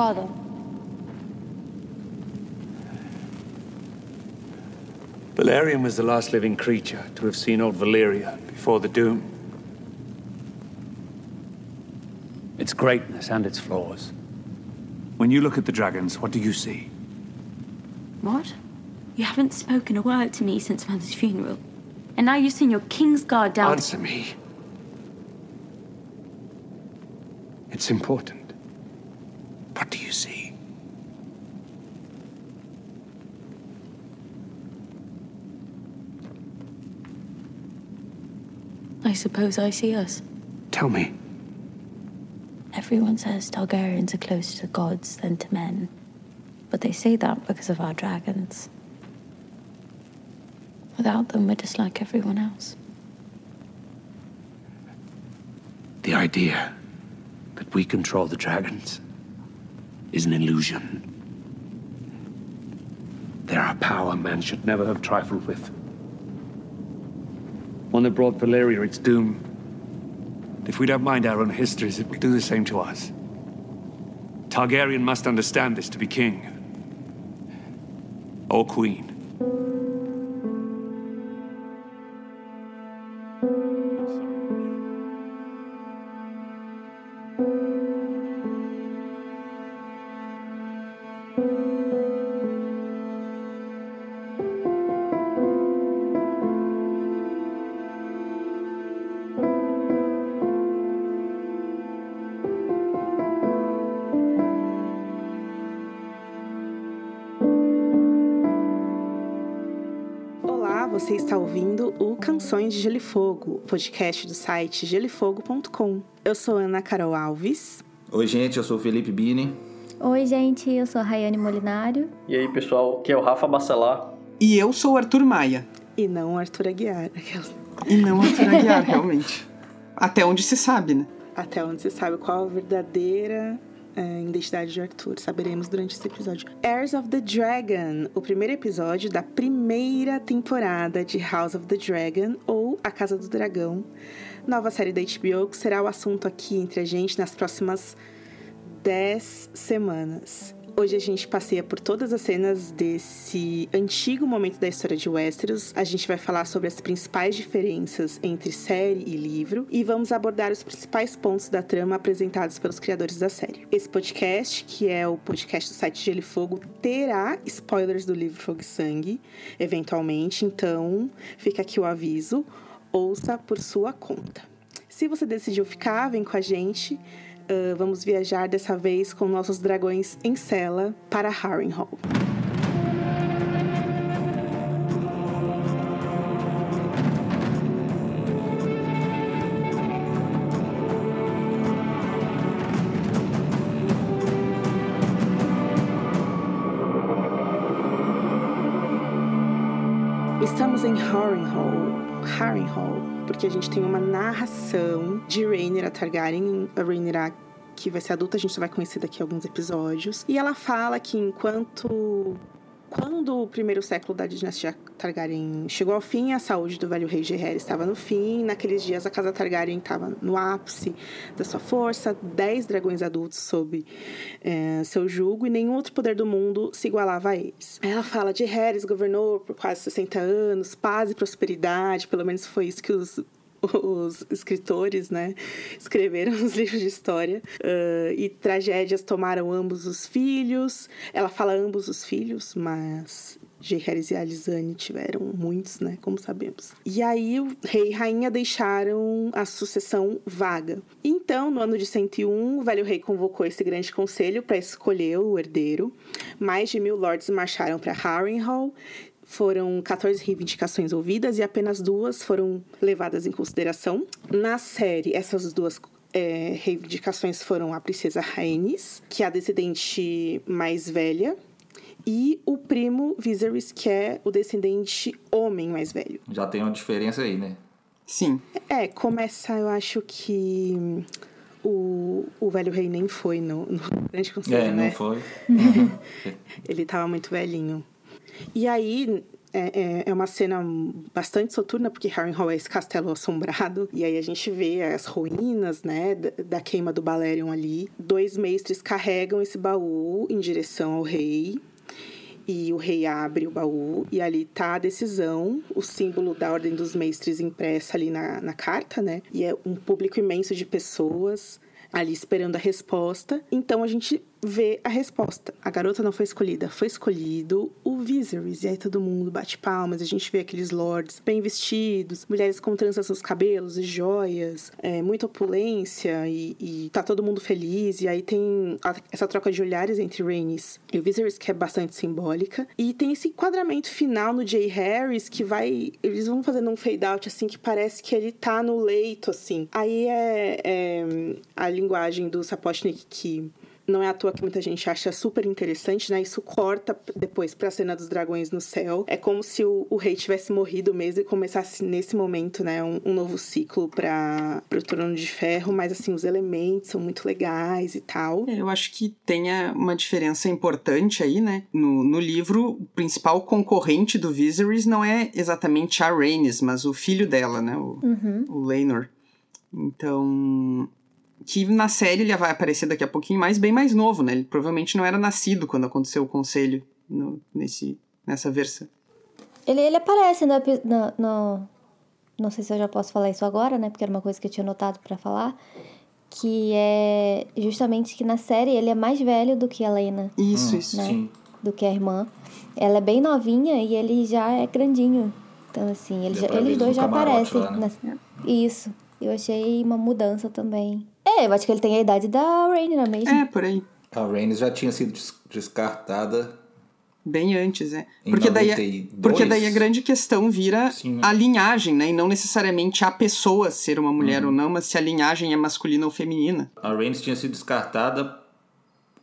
Father. Valerian was the last living creature to have seen old Valeria before the Doom. Its greatness and its flaws. When you look at the dragons, what do you see? What? You haven't spoken a word to me since Mother's funeral. And now you've send your King's Guard down. Answer me. It's important. What do you see? I suppose I see us. Tell me. Everyone says Targaryens are closer to gods than to men. But they say that because of our dragons. Without them, we're just like everyone else. The idea that we control the dragons is an illusion. They're a power man should never have trifled with. One that brought Valyria its doom. If we don't mind our own histories, it will do the same to us. Targaryen must understand this to be king. Or queen. O Canções de Gelo e Fogo, podcast do site gelifogo.com. Eu sou Ana Carol Alves. Oi, gente, eu sou o Felipe Bini. Oi, gente, eu sou a Rayane Molinário. E aí, pessoal, aqui é o Rafa Bacelar. E eu sou o Arthur Maia. E não Arthur Aguiar. E não Arthur Aguiar, realmente. Até onde se sabe, né? Até onde você sabe qual a verdadeira é, identidade de Arthur. Saberemos durante esse episódio. Heirs of the Dragon, o primeiro episódio da primeira temporada de House of the Dragon, ou A Casa do Dragão. Nova série da HBO que será o assunto aqui entre a gente nas próximas 10 semanas. Hoje a gente passeia por todas as cenas desse antigo momento da história de Westeros. A gente vai falar sobre as principais diferenças entre série e livro e vamos abordar os principais pontos da trama apresentados pelos criadores da série. Esse podcast, que é o podcast do site Gelo e Fogo, terá spoilers do livro Fogo e Sangue, eventualmente, então fica aqui o aviso, ouça por sua conta. Se você decidiu ficar, vem com a gente. Uh, vamos viajar dessa vez com nossos dragões em cela para Harrenhal. Porque a gente tem uma narração de Rhaenyra Targaryen, a Rhaenyra que vai ser adulta, a gente só vai conhecer daqui a alguns episódios. E ela fala que enquanto quando o primeiro século da dinastia Targaryen chegou ao fim, a saúde do velho rei Gerrera estava no fim. Naqueles dias, a casa Targaryen estava no ápice da sua força, dez dragões adultos sob eh, seu jugo e nenhum outro poder do mundo se igualava a eles. Ela fala de Harris governou por quase 60 anos, paz e prosperidade, pelo menos foi isso que os os escritores, né, escreveram os livros de história uh, e tragédias tomaram ambos os filhos. Ela fala ambos os filhos, mas Jaehaerys e Alizane tiveram muitos, né, como sabemos. E aí o rei e rainha deixaram a sucessão vaga. Então, no ano de 101, o velho rei convocou esse grande conselho para escolher o herdeiro. Mais de mil lords marcharam para Harrenhal, foram 14 reivindicações ouvidas e apenas duas foram levadas em consideração. Na série, essas duas é, reivindicações foram a princesa Rhaenys, que é a descendente mais velha, e o primo Viserys, que é o descendente homem mais velho. Já tem uma diferença aí, né? Sim. É, começa, eu acho que o, o velho rei nem foi no, no grande conselho, É, né? não foi. Ele tava muito velhinho. E aí, é, é, é uma cena bastante soturna, porque Harrenhal é esse castelo assombrado. E aí a gente vê as ruínas, né, da, da queima do Balerion ali. Dois mestres carregam esse baú em direção ao rei. E o rei abre o baú e ali tá a decisão, o símbolo da Ordem dos Mestres impressa ali na, na carta, né? E é um público imenso de pessoas ali esperando a resposta. Então a gente vê a resposta. A garota não foi escolhida, foi escolhido o Viserys. E aí todo mundo bate palmas, a gente vê aqueles lords bem vestidos, mulheres com tranças nos cabelos e joias, é, muita opulência e, e tá todo mundo feliz. E aí tem a, essa troca de olhares entre Rhaenys e o Viserys que é bastante simbólica. E tem esse enquadramento final no Jay Harris que vai... Eles vão fazendo um fade out assim que parece que ele tá no leito, assim. Aí é, é a linguagem do Sapochnik que não é à toa que muita gente acha super interessante, né? Isso corta depois pra cena dos dragões no céu. É como se o, o rei tivesse morrido mesmo e começasse nesse momento, né? Um, um novo ciclo para o Trono de Ferro. Mas, assim, os elementos são muito legais e tal. É, eu acho que tenha uma diferença importante aí, né? No, no livro, o principal concorrente do Viserys não é exatamente a Rhaenys, mas o filho dela, né? O, Uhum. o Laenor. Então, que na série ele vai aparecer daqui a pouquinho mais, bem mais novo, né? Ele provavelmente não era nascido quando aconteceu o conselho no- nesse, nessa versão. Ele, ele aparece no, no, no- Não sei se eu já posso falar isso agora, né? Porque era uma coisa que eu tinha notado pra falar. Que é justamente que na série ele é mais velho do que a Lena, Isso, Hum, isso. né? Sim. do que a irmã. Ela é bem novinha e ele já é grandinho. Então, assim, eles, Deu já- eles ele dois já aparecem. lá, né? nessa- Isso. Eu achei uma mudança também. É, eu acho que ele tem a idade da Rainha mesmo. É, por aí. A Rhaenys já tinha sido des- descartada. Bem antes, é. Porque daí, a- 92? porque daí a grande questão vira Sim, né? a linhagem, né? E não necessariamente a pessoa ser uma mulher Uhum. ou não, mas se a linhagem é masculina ou feminina. A Rhaenys tinha sido descartada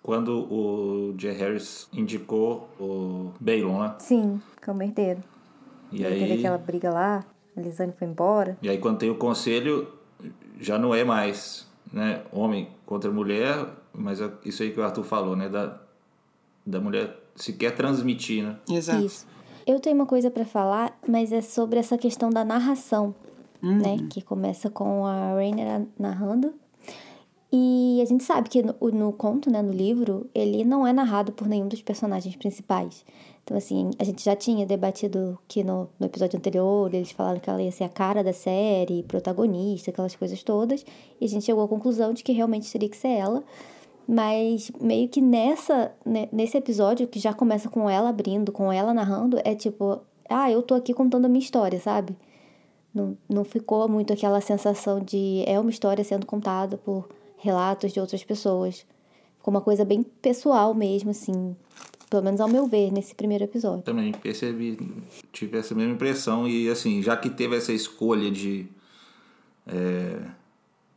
quando o Jay Harris indicou o Baelon, né? Sim, como herdeiro. E aí teve aí, aquela briga lá, a Lisane foi embora. e aí quando tem o conselho, já não é mais né, homem contra mulher, mas é isso aí que o Arthur falou, né? Da, da mulher sequer transmitir, né? Exato. Isso. Eu tenho uma coisa pra falar, mas é sobre essa questão da narração, né? Que começa com a Rainer narrando. E a gente sabe que no, no conto, né, no livro, ele não é narrado por nenhum dos personagens principais. Então, assim, a gente já tinha debatido que no, no episódio anterior eles falaram que ela ia ser a cara da série, protagonista, aquelas coisas todas. E a gente chegou à conclusão de que realmente teria que ser ela. Mas meio que nessa, nesse episódio, que já começa com ela abrindo, com ela narrando, é tipo, ah, eu tô aqui contando a minha história, sabe? Não, não ficou muito aquela sensação de é uma história sendo contada por relatos de outras pessoas. Ficou uma coisa bem pessoal mesmo, assim. Pelo menos ao meu ver, nesse primeiro episódio. Também percebi, tive essa mesma impressão. E assim, já que teve essa escolha de é,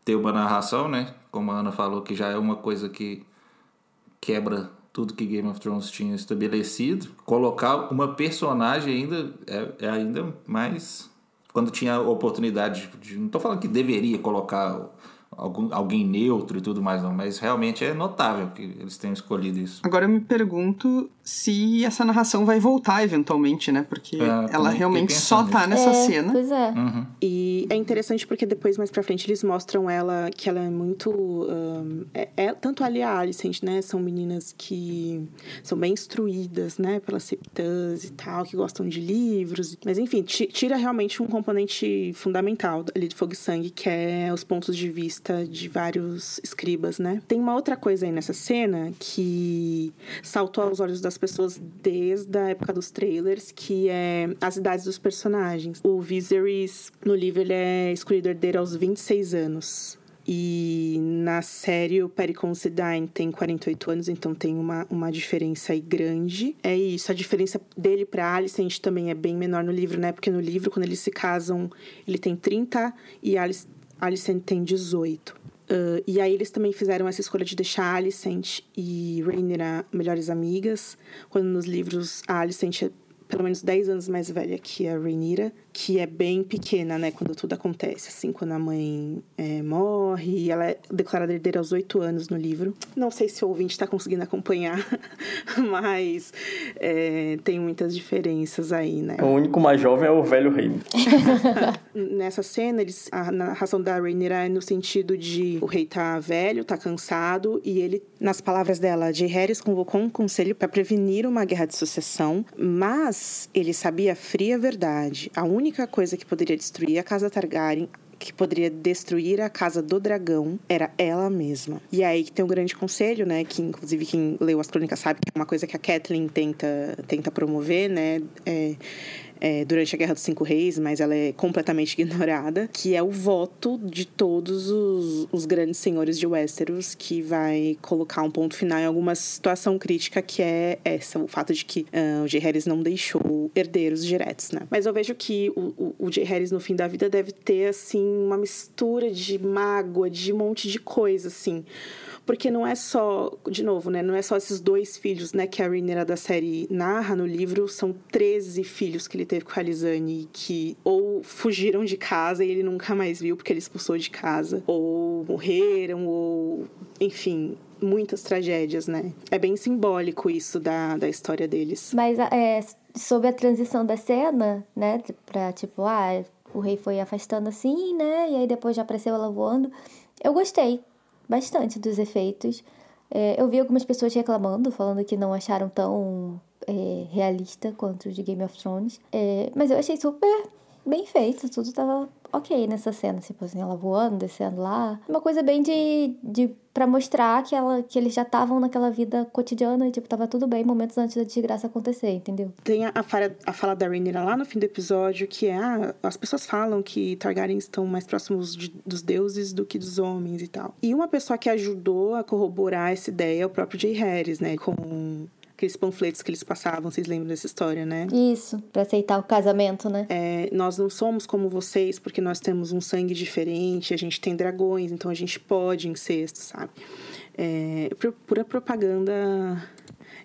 ter uma narração, né? Como a Ana falou, que já é uma coisa que quebra tudo que Game of Thrones tinha estabelecido. Colocar uma personagem ainda é, é ainda mais. Quando tinha oportunidade de. Não tô falando que deveria colocar algum, alguém neutro e tudo mais, não, mas realmente é notável que eles tenham escolhido isso. Agora eu me pergunto se essa narração vai voltar eventualmente, né? Porque É, também ela realmente só tá nisso. nessa é, cena. Pois é. E é interessante porque depois, mais pra frente, eles mostram ela que ela é muito. ahn, é, é- tanto ela e a Alicent, né? São meninas que são bem instruídas, né? Pelas septãs e tal, que gostam de livros. Mas enfim, ti- tira realmente um componente fundamental ali de Fogo e Sangue, que é os pontos de vista de vários escribas, né? Tem uma outra coisa aí nessa cena que saltou aos olhos das pessoas desde a época dos trailers, que é as idades dos personagens. O Viserys, no livro, ele é escolhido herdeiro aos 26 anos. E na série o Perry Considine tem 48 anos, então tem uma, uma diferença aí grande. É isso, a diferença dele pra Alicent também é bem menor no livro, né? Porque no livro, quando eles se casam, ele tem 30 e a Alice, Alicent tem 18. Ah, e aí eles também fizeram essa escolha de deixar Alicent e Rhaenyra melhores amigas, quando nos livros a Alicent pelo menos 10 anos mais velha que a Rhaenyra, que é bem pequena, né, quando tudo acontece, assim, quando a mãe é, morre, e ela é declarada herdeira aos 8 anos no livro. Não sei se o ouvinte está conseguindo acompanhar, mas é, tem muitas diferenças aí, né? O único mais jovem é o velho rei. Nessa cena, eles, a narração da Rhaenyra é no sentido de o rei tá velho, tá cansado, e ele, nas palavras dela, J. Harris convocou um conselho para prevenir uma guerra de sucessão, mas ele sabia a fria verdade. A única coisa que poderia destruir a casa Targaryen que poderia destruir a casa do dragão era ela mesma. E aí que tem um grande conselho, né? Que inclusive quem leu as crônicas sabe que é uma coisa que a Kathleen tenta, tenta promover, né? É, é, durante a Guerra dos Cinco Reis, mas ela é completamente ignorada, que é o voto de todos os, os grandes senhores de Westeros, que vai colocar um ponto final em alguma situação crítica, que é essa, o fato de que uh, o J. Harris não deixou herdeiros diretos, né? Mas eu vejo que o, o, o J. Harris, no fim da vida, deve ter, assim, uma mistura de mágoa, de um monte de coisa, assim porque não é só, de novo, né, não é só esses dois filhos, né, que a Rhaenyra da série narra no livro, são 13 filhos que ele teve com a Alizane que ou fugiram de casa e ele nunca mais viu porque ele expulsou de casa, ou morreram, ou enfim, muitas tragédias, né? É bem simbólico isso da, da história deles. Mas é, sobre a transição da cena, né, pra tipo, ah, o rei foi afastando assim, né, e aí depois já apareceu ela voando. Eu gostei, bastante dos efeitos. É, eu vi algumas pessoas reclamando, falando que não acharam tão é, realista quanto o de Game of Thrones. É, mas eu achei super bem feito, tudo tava ok nessa cena, tipo assim, ela voando, descendo lá. Uma coisa bem de. de para mostrar que, ela, que eles já estavam naquela vida cotidiana e, tipo, tava tudo bem momentos antes da desgraça acontecer, entendeu? Tem a, a, fala, a fala da Rhaenyra lá no fim do episódio, que é, ah, as pessoas falam que Targaryens estão mais próximos de, dos deuses do que dos homens e tal. E uma pessoa que ajudou a corroborar essa ideia é o próprio Jay Harris, né, com aqueles panfletos que eles passavam, vocês lembram dessa história, né? Isso, para aceitar o casamento, né? É, nós não somos como vocês porque nós temos um sangue diferente, a gente tem dragões, então a gente pode incesto, sabe? É, pura propaganda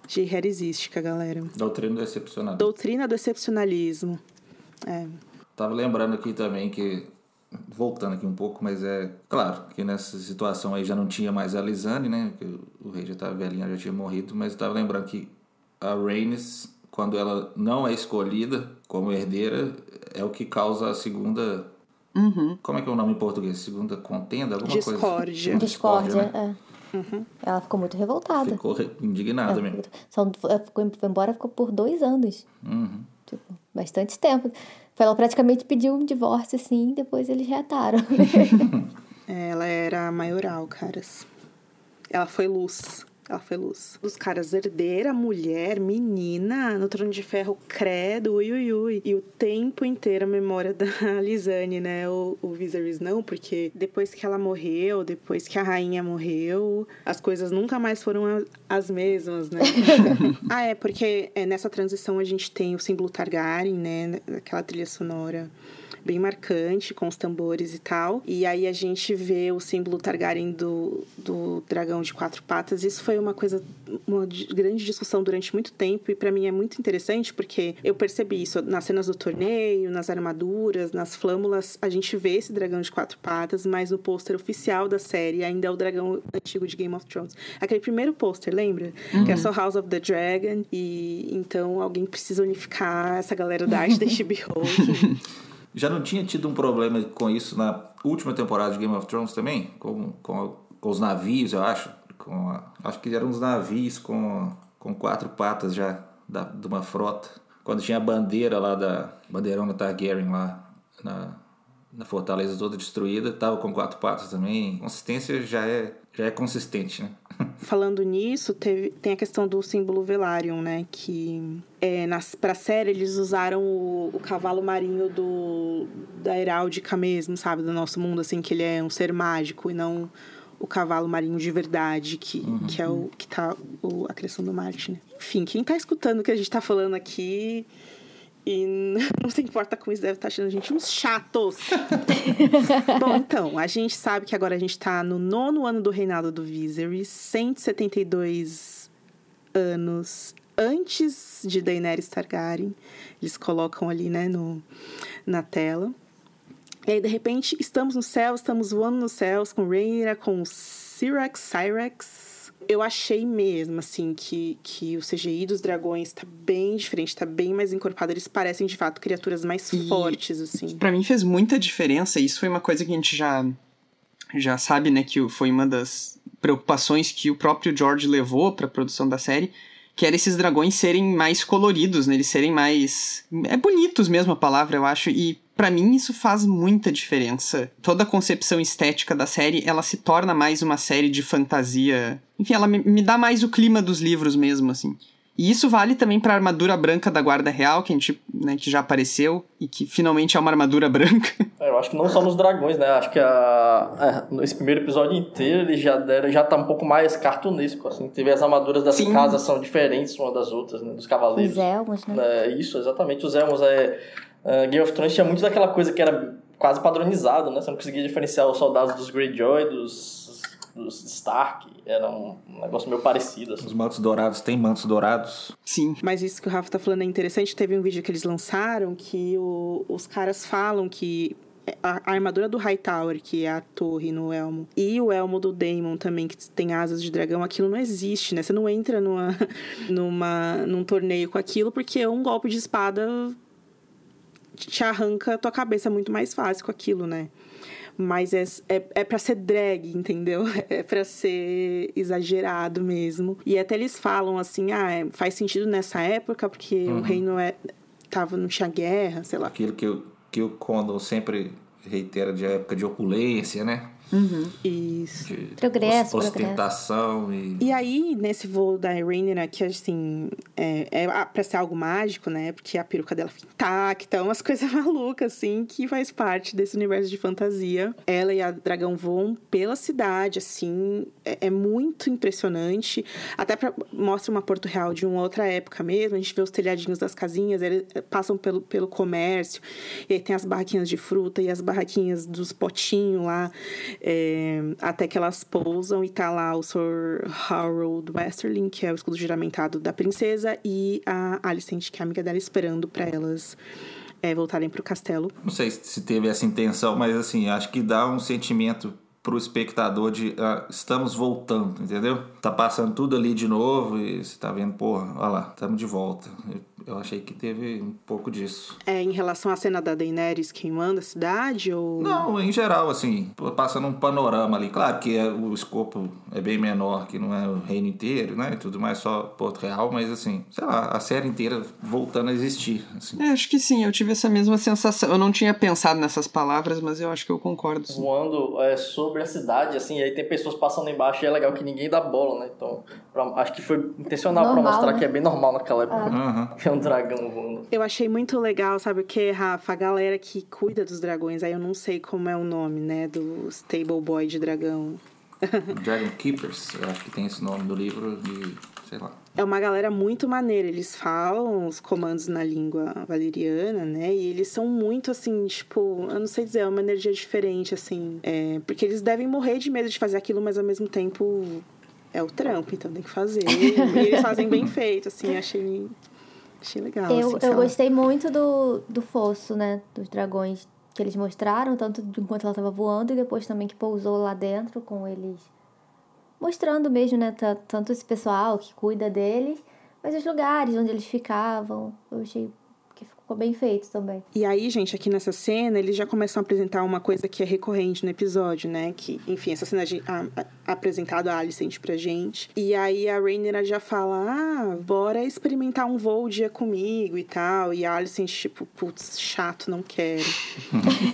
de heresística, galera. Doutrina do excepcionalismo. Doutrina do excepcionalismo. É. Tava lembrando aqui também que voltando aqui um pouco, mas é claro que nessa situação aí já não tinha mais a Lisane, né? Que o rei já estava velhinho, já tinha morrido, mas estava lembrando que a Rhaenys, quando ela não é escolhida como herdeira, é o que causa a segunda. Uhum. Como é que é o nome em português? Segunda contenda? Alguma Discórdia. coisa? Discórdia. Discórdia, né? é. Uhum. Ela ficou muito revoltada. Ficou indignada ela mesmo. Só ficou, foi embora ficou por dois anos. Uhum. Tipo, bastante tempo. Ela praticamente pediu um divórcio, assim, depois eles reataram. ela era maioral, caras. Ela foi luz. Ela foi luz. Os caras, herdeira, mulher, menina, no trono de ferro, credo, ui, ui, ui. E o tempo inteiro a memória da Lisane, né? O, o Viserys não, porque depois que ela morreu, depois que a rainha morreu, as coisas nunca mais foram as mesmas, né? ah, é, porque é, nessa transição a gente tem o símbolo Targaryen, né? Aquela trilha sonora bem marcante, com os tambores e tal. E aí a gente vê o símbolo Targaryen do, do dragão de quatro patas. Isso foi uma coisa, uma grande discussão durante muito tempo. E para mim é muito interessante porque eu percebi isso nas cenas do torneio, nas armaduras, nas flâmulas. A gente vê esse dragão de quatro patas, mas no pôster oficial da série ainda é o dragão antigo de Game of Thrones. Aquele primeiro pôster, lembra? Uhum. Que é só House of the Dragon. E então alguém precisa unificar essa galera da arte da HBO. Já não tinha tido um problema com isso na última temporada de Game of Thrones também? Com, com, com os navios, eu acho. Com a, acho que eram uns navios com, com quatro patas já, da, de uma frota. Quando tinha a bandeira lá da bandeirão da Targaryen lá na, na fortaleza toda destruída, tava com quatro patas também. Consistência já é, já é consistente, né? Falando nisso, teve, tem a questão do símbolo Velaryon, né? Que é, nas, pra série eles usaram o, o, cavalo marinho do, da heráldica mesmo, sabe? Do nosso mundo, assim, que ele é um ser mágico e não o cavalo marinho de verdade, que, uhum. que é o que tá o, a criação do Martin. Né? Enfim, quem tá escutando o que a gente tá falando aqui e não se importa com isso, deve estar tá achando a gente uns chatos. Bom, então, a gente sabe que agora a gente está no nono ano do reinado do Viserys, 172 anos antes de Daenerys Targaryen. Eles colocam ali, né, no, na tela. E aí, de repente, estamos no céu, estamos voando nos céus com Rhaenyra, com Syrax, Cyrex. Eu achei mesmo, assim, que, que o CGI dos dragões tá bem diferente, tá bem mais encorpado. Eles parecem, de fato, criaturas mais E- fortes, assim. Pra mim fez muita diferença. Isso foi uma coisa que a gente já, já sabe, né? Que foi uma das preocupações que o próprio George levou pra produção da série. Que era esses dragões serem mais coloridos, né? Eles serem mais. É bonitos mesmo a palavra, eu acho. E pra mim isso faz muita diferença. Toda a concepção estética da série, ela se torna mais uma série de fantasia. Enfim, ela me, me dá mais o clima dos livros mesmo, assim. E isso vale também pra armadura branca da Guarda Real, que a gente, né, que já apareceu e que finalmente é uma armadura branca. É, Eu acho que não só nos dragões, né? Acho que a, a- esse primeiro episódio inteiro ele já deram, já tá um pouco mais cartunesco, assim. Teve as armaduras das Sim. casas são diferentes uma das outras, né? Dos cavaleiros. Os elmos, né? É, isso, exatamente. Os elmos é, é, Game of Thrones tinha muito daquela coisa que era quase padronizado, né? Você não conseguia diferenciar os soldados dos Greyjoy, dos, dos Stark. Era um negócio meio parecido, assim. Os mantos dourados tem mantos dourados. Sim. Mas isso que o Rafa tá falando é interessante. Teve um vídeo que eles lançaram que o- os caras falam que a, a armadura do Hightower, que é a torre no elmo, e o elmo do Daemon também, que tem asas de dragão, aquilo não existe, né? Você não entra numa, numa, num torneio com aquilo, porque um golpe de espada te arranca a tua cabeça muito mais fácil com aquilo, né? Mas é, é, é pra ser drag, entendeu? É pra ser exagerado mesmo. E até eles falam assim, ah, é- faz sentido nessa época, porque o reino é, tava, não tinha guerra, sei lá. Aquilo que, o- que o Condor sempre reitera de época de opulência, né? Isso. De Progresso, os- progresso. ostentação e... E aí, nesse voo da Rhaenyra, que assim, é, é a- pra ser algo mágico, né? Porque a peruca dela fica intacta, umas coisas malucas, assim, que faz parte desse universo de fantasia. Ela e a dragão voam pela cidade, assim, é, é muito impressionante. Até pra, mostra uma Porto Real de uma outra época mesmo, a gente vê os telhadinhos das casinhas, eles eh, passam pelo, pelo comércio, e aí tem as barraquinhas de fruta e as barraquinhas dos potinhos lá, é, até que elas pousam e tá lá o Sir Harold Westerling, que é o escudo juramentado da princesa, e a Alicent, que é a amiga dela, esperando pra elas é, voltarem pro castelo. Não sei se teve essa intenção, mas assim, acho que dá um sentimento pro espectador de ah, estamos voltando, entendeu? Tá passando tudo ali de novo e você tá vendo, porra, olha lá, estamos de volta. Eu, eu achei que teve um pouco disso. É, em relação à cena da Daenerys queimando a cidade, ou... Não, em geral, assim, passando um panorama ali. Claro que é, o escopo é bem menor, que não é o reino inteiro, né? E tudo mais só Porto Real, mas assim, sei lá, a série inteira voltando a existir. Assim. É, acho que sim, eu tive essa mesma sensação. Eu não tinha pensado nessas palavras, mas eu acho que eu concordo. sim. voando é, sobre a cidade, assim, e aí tem pessoas passando embaixo e é legal que ninguém dá bola, né? Então, pra- acho que foi intencional pra Normal, mostrar né? que é bem normal naquela época. Aham. Que é um dragão voando. Eu achei muito legal, sabe o que, Rafa? A galera que cuida dos dragões, aí eu não sei como é o nome, né? Do Stable Boy de dragão. Dragon Keepers, eu acho que tem esse nome do livro de, sei lá. É uma galera muito maneira. Eles falam os comandos na língua valeriana, né? E eles são muito assim, tipo, eu não sei dizer, é uma energia diferente, assim. É, porque eles devem morrer de medo de fazer aquilo, mas ao mesmo tempo é o trampo, então tem que fazer. e eles fazem bem feito, assim, achei, achei legal. Eu, assim, eu gostei muito do, do fosso, né? Dos dragões que eles mostraram, tanto enquanto ela tava voando e depois também que pousou lá dentro com eles. Mostrando mesmo, né? ta- Tanto esse pessoal que cuida deles, mas os lugares onde eles ficavam. Eu achei ficou bem feito também. E aí, gente, aqui nessa cena, eles já começam a apresentar uma coisa que é recorrente no episódio, né? Que, enfim, essa cena de, a, a, apresentado a Alicent pra gente. E aí a Rhaenyra já fala, ah, bora experimentar um voo dia comigo e tal. E a Alicent, tipo, putz, chato, não quero.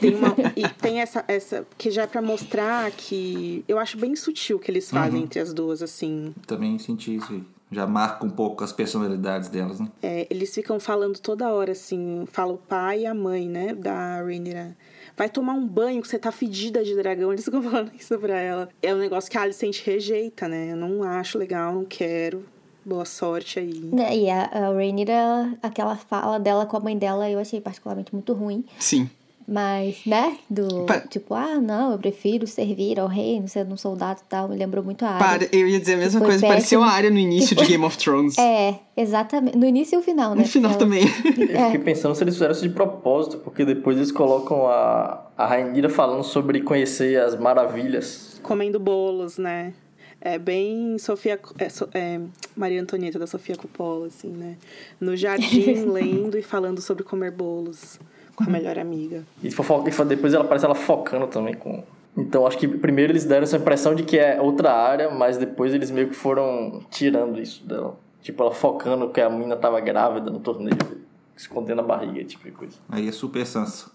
tem uma, e tem essa, essa, que já é pra mostrar que... Eu acho bem sutil o que eles fazem entre as duas, assim. Também senti isso aí. Já marca um pouco as personalidades delas, né? É, eles ficam falando toda hora, assim, fala o pai e a mãe, né, da Rhaenyra. Vai tomar um banho que você tá fedida de dragão. Eles ficam falando isso pra ela. É um negócio que a Alicent rejeita, né? Eu não acho legal, não quero. Boa sorte aí. Né, E a, a Rhaenyra, aquela fala dela com a mãe dela, eu achei particularmente muito ruim. Sim. Mas, né? Do Pa- tipo, ah, não, eu prefiro servir ao rei, não ser um soldado e tal. Me lembrou muito a área. Para, eu ia dizer a mesma coisa, pareceu péssimo. a área no início de Game of Thrones. É, exatamente. No início e o final, né? No final Ela- também. Eu É. fiquei pensando se eles fizeram isso de propósito, porque depois eles colocam a, a Rainira falando sobre conhecer as maravilhas. Comendo bolos, né? É bem Sofia. É, é, Maria Antonieta da Sofia Coppola, assim, né? No jardim, lendo e falando sobre comer bolos com a melhor amiga. E, fofo- e fo- depois ela parece ela focando também com. Então acho que primeiro eles deram essa impressão de que é outra área, mas depois eles meio que foram tirando isso dela. Tipo, ela focando que a menina tava grávida no torneio, escondendo a barriga, tipo de coisa. Aí é super Sansa.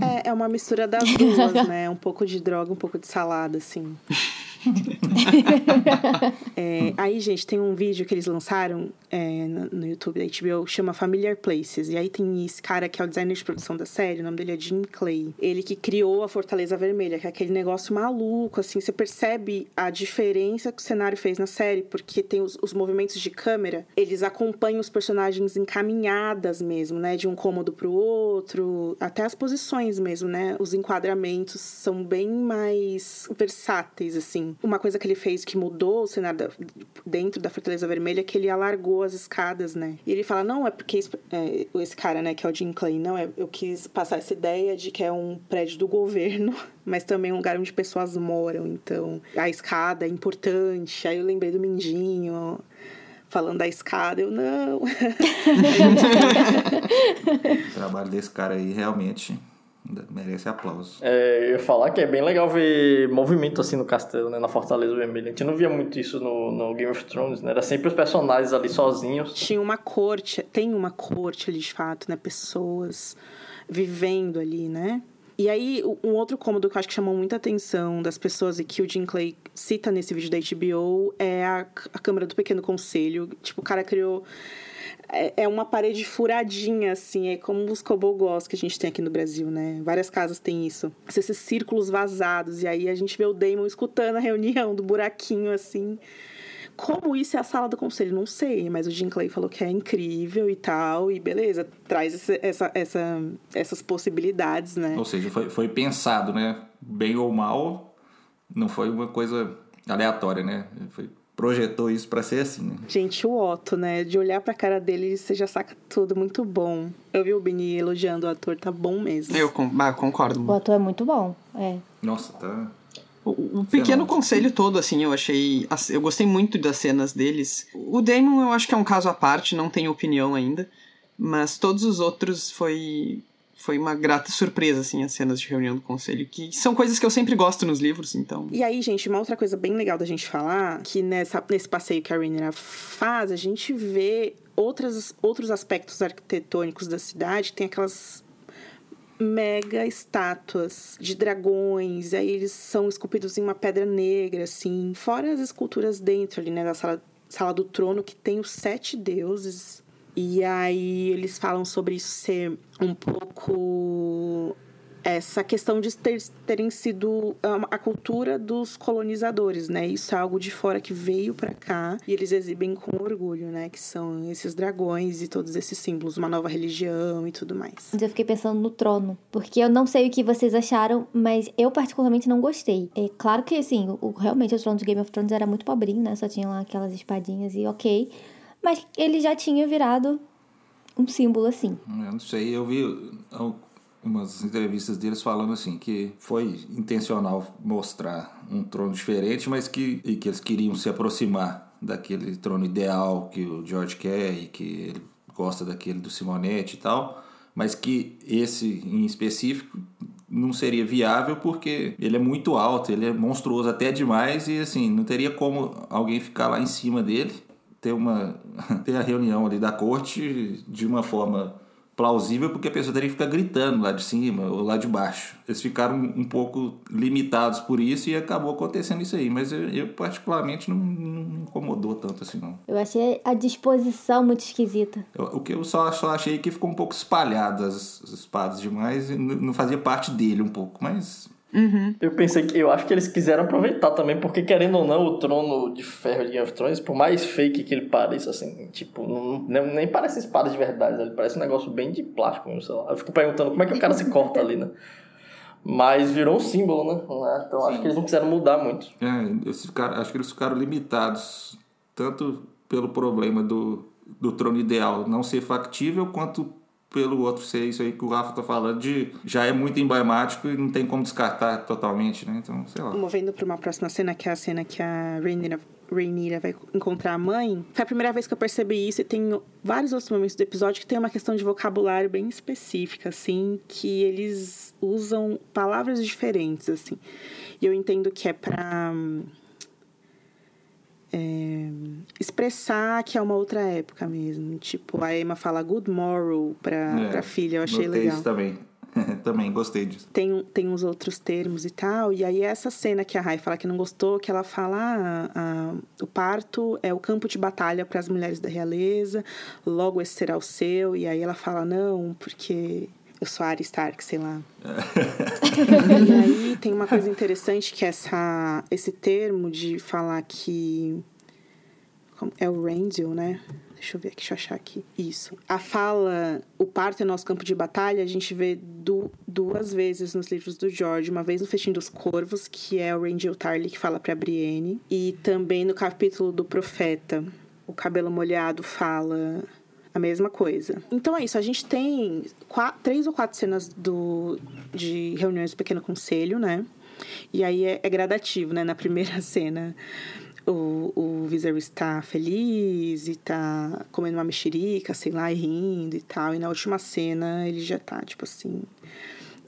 É, é uma mistura das duas, né? Um pouco de droga, um pouco de salada, assim. É, aí, gente, tem um vídeo que eles lançaram é, no, YouTube da HBO, chama Familiar Places. E aí tem esse cara que é o designer de produção da série, o nome dele é Jim Clay. Ele que criou a Fortaleza Vermelha, que é aquele negócio maluco, assim. Você percebe a diferença que o cenário fez na série, porque tem os, os movimentos de câmera, eles acompanham os personagens encaminhadas mesmo, né? De um cômodo pro outro, até as posições mesmo, né? Os enquadramentos são bem mais versáteis, assim. Uma coisa que ele fez que mudou o cenário da- dentro da Fortaleza Vermelha é que ele alargou as escadas, né? E ele fala, não, é porque esse, é, esse cara, né, que é o Jim Clay, não, é, eu quis passar essa ideia de que é um prédio do governo, mas também um lugar onde pessoas moram, então a escada é importante. Aí eu lembrei do Mindinho falando da escada, eu não. O trabalho desse cara aí realmente merece aplauso. É, eu ia falar que é bem legal ver movimento assim no castelo, né? Na Fortaleza Vermelha. A gente não via muito isso no, no Game of Thrones, né? Era sempre os personagens ali sozinhos. Tinha uma corte, tem uma corte ali de fato, né? Pessoas vivendo ali, né? E aí, um outro cômodo que eu acho que chamou muita atenção das pessoas e que o Jim Clay cita nesse vídeo da HBO é a, a Câmara do Pequeno Conselho. Tipo, o cara criou. É é uma parede furadinha, assim, é como os cobogós que a gente tem aqui no Brasil, né? Várias casas têm isso. Esses círculos vazados. E aí a gente vê o Damon escutando a reunião do buraquinho, assim. Como isso é a sala do conselho? Não sei, mas o Jim Clay falou que é incrível e tal, e beleza, traz esse- essa, essa, essas possibilidades, né? Ou seja, foi, foi pensado, né? Bem ou mal, não foi uma coisa aleatória, né? Foi, projetou isso pra ser assim, né? Gente, o Otto, né? De olhar pra cara dele, você já saca tudo, muito bom. Eu vi o Bini elogiando o ator, tá bom mesmo. Eu ah, concordo. O ator é muito bom. É. Nossa, tá. O, o pequeno conselho todo, assim, eu achei. Eu gostei muito das cenas deles. O Damon eu acho que é um caso à parte, não tenho opinião ainda. Mas todos os outros foi. Foi uma grata surpresa, assim, as cenas de reunião do conselho. Que são coisas que eu sempre gosto nos livros, então. E aí, gente, uma outra coisa bem legal da gente falar, que nessa, nesse passeio que a Rainier faz, a gente vê outras, outros aspectos arquitetônicos da cidade, tem aquelas mega estátuas de dragões, aí eles são esculpidos em uma pedra negra, assim. Fora as esculturas dentro ali, né, da sala, sala do trono, que tem os sete deuses. E aí eles falam sobre isso ser um pouco essa questão de ter, terem sido a, a cultura dos colonizadores, né? Isso é algo de fora que veio pra cá e eles exibem com orgulho, né? Que são esses dragões e todos esses símbolos, uma nova religião e tudo mais. Eu fiquei pensando no trono. Porque eu não sei o que vocês acharam, mas eu particularmente não gostei. É claro que, assim, o- realmente o trono de Game of Thrones era muito pobrinho, né? Só tinha lá aquelas espadinhas e ok. Mas ele já tinha virado um símbolo assim. Eu não sei, eu vi umas entrevistas deles falando assim que foi intencional mostrar um trono diferente, mas que, e que eles queriam se aproximar daquele trono ideal que o George quer e que ele gosta daquele do Simonetti e tal, mas que esse em específico não seria viável porque ele é muito alto, ele é monstruoso até demais e assim, não teria como alguém ficar lá em cima dele ter uma ter a reunião ali da corte de uma forma plausível porque a pessoa teria que ficar gritando lá de cima ou lá de baixo. Eles ficaram um pouco limitados por isso e acabou acontecendo isso aí, mas eu, eu particularmente não, não me incomodou tanto assim não. Eu achei a disposição muito esquisita. Eu- o que eu só, só achei que ficou um pouco espalhado as, as espadas demais e não fazia parte dele um pouco, mas Eu pensei que. Eu acho que eles quiseram aproveitar também, porque querendo ou não, o trono de ferro de Game of Thrones, por mais fake que ele pareça, assim, tipo, não, nem, nem parece espada de verdade, ele parece um negócio bem de plástico mesmo, sei lá. Eu fico perguntando como é que o cara se corta ali, né? Mas virou um símbolo, né? Então acho que eles não quiseram mudar muito. É, acho que eles ficaram limitados tanto pelo problema do, do trono ideal não ser factível, quanto pelo outro ser isso aí que o Rafa tá falando, de já é muito emblemático e não tem como descartar totalmente, né? Então, sei lá. Movendo para uma próxima cena, que é a cena que a Rhaenyra, Rhaenyra vai encontrar a mãe, foi a primeira vez que eu percebi isso e tem vários outros momentos do episódio que tem uma questão de vocabulário bem específica, assim, que eles usam palavras diferentes, assim. E eu entendo que é pra é, expressar que é uma outra época mesmo. Tipo, a Emma fala good morrow pra, É, pra filha, eu achei legal. também. também gostei disso. Tem, tem uns outros termos e tal. E aí, essa cena que a Rai fala que não gostou, que ela fala: ah, ah, o parto é o campo de batalha para as mulheres da realeza, logo esse será o seu. E aí ela fala: não, porque eu sou Arya Stark, sei lá. e aí tem uma coisa interessante que é essa, esse termo de falar que. É o Randall, né? Deixa eu ver aqui, deixa eu achar aqui. Isso. A fala, o parto é nosso campo de batalha, a gente vê du duas vezes nos livros do George. Uma vez no Festim dos Corvos, que é o Randall Tarly que fala pra Brienne. E também no capítulo do Profeta, o cabelo molhado fala a mesma coisa. Então é isso, a gente tem qua- três ou quatro cenas do, de reuniões do Pequeno Conselho, né? E aí é, é gradativo, né? Na primeira cena, o, o Viserys está feliz e tá comendo uma mexerica, sei lá, e rindo e tal. E na última cena ele já tá, tipo assim,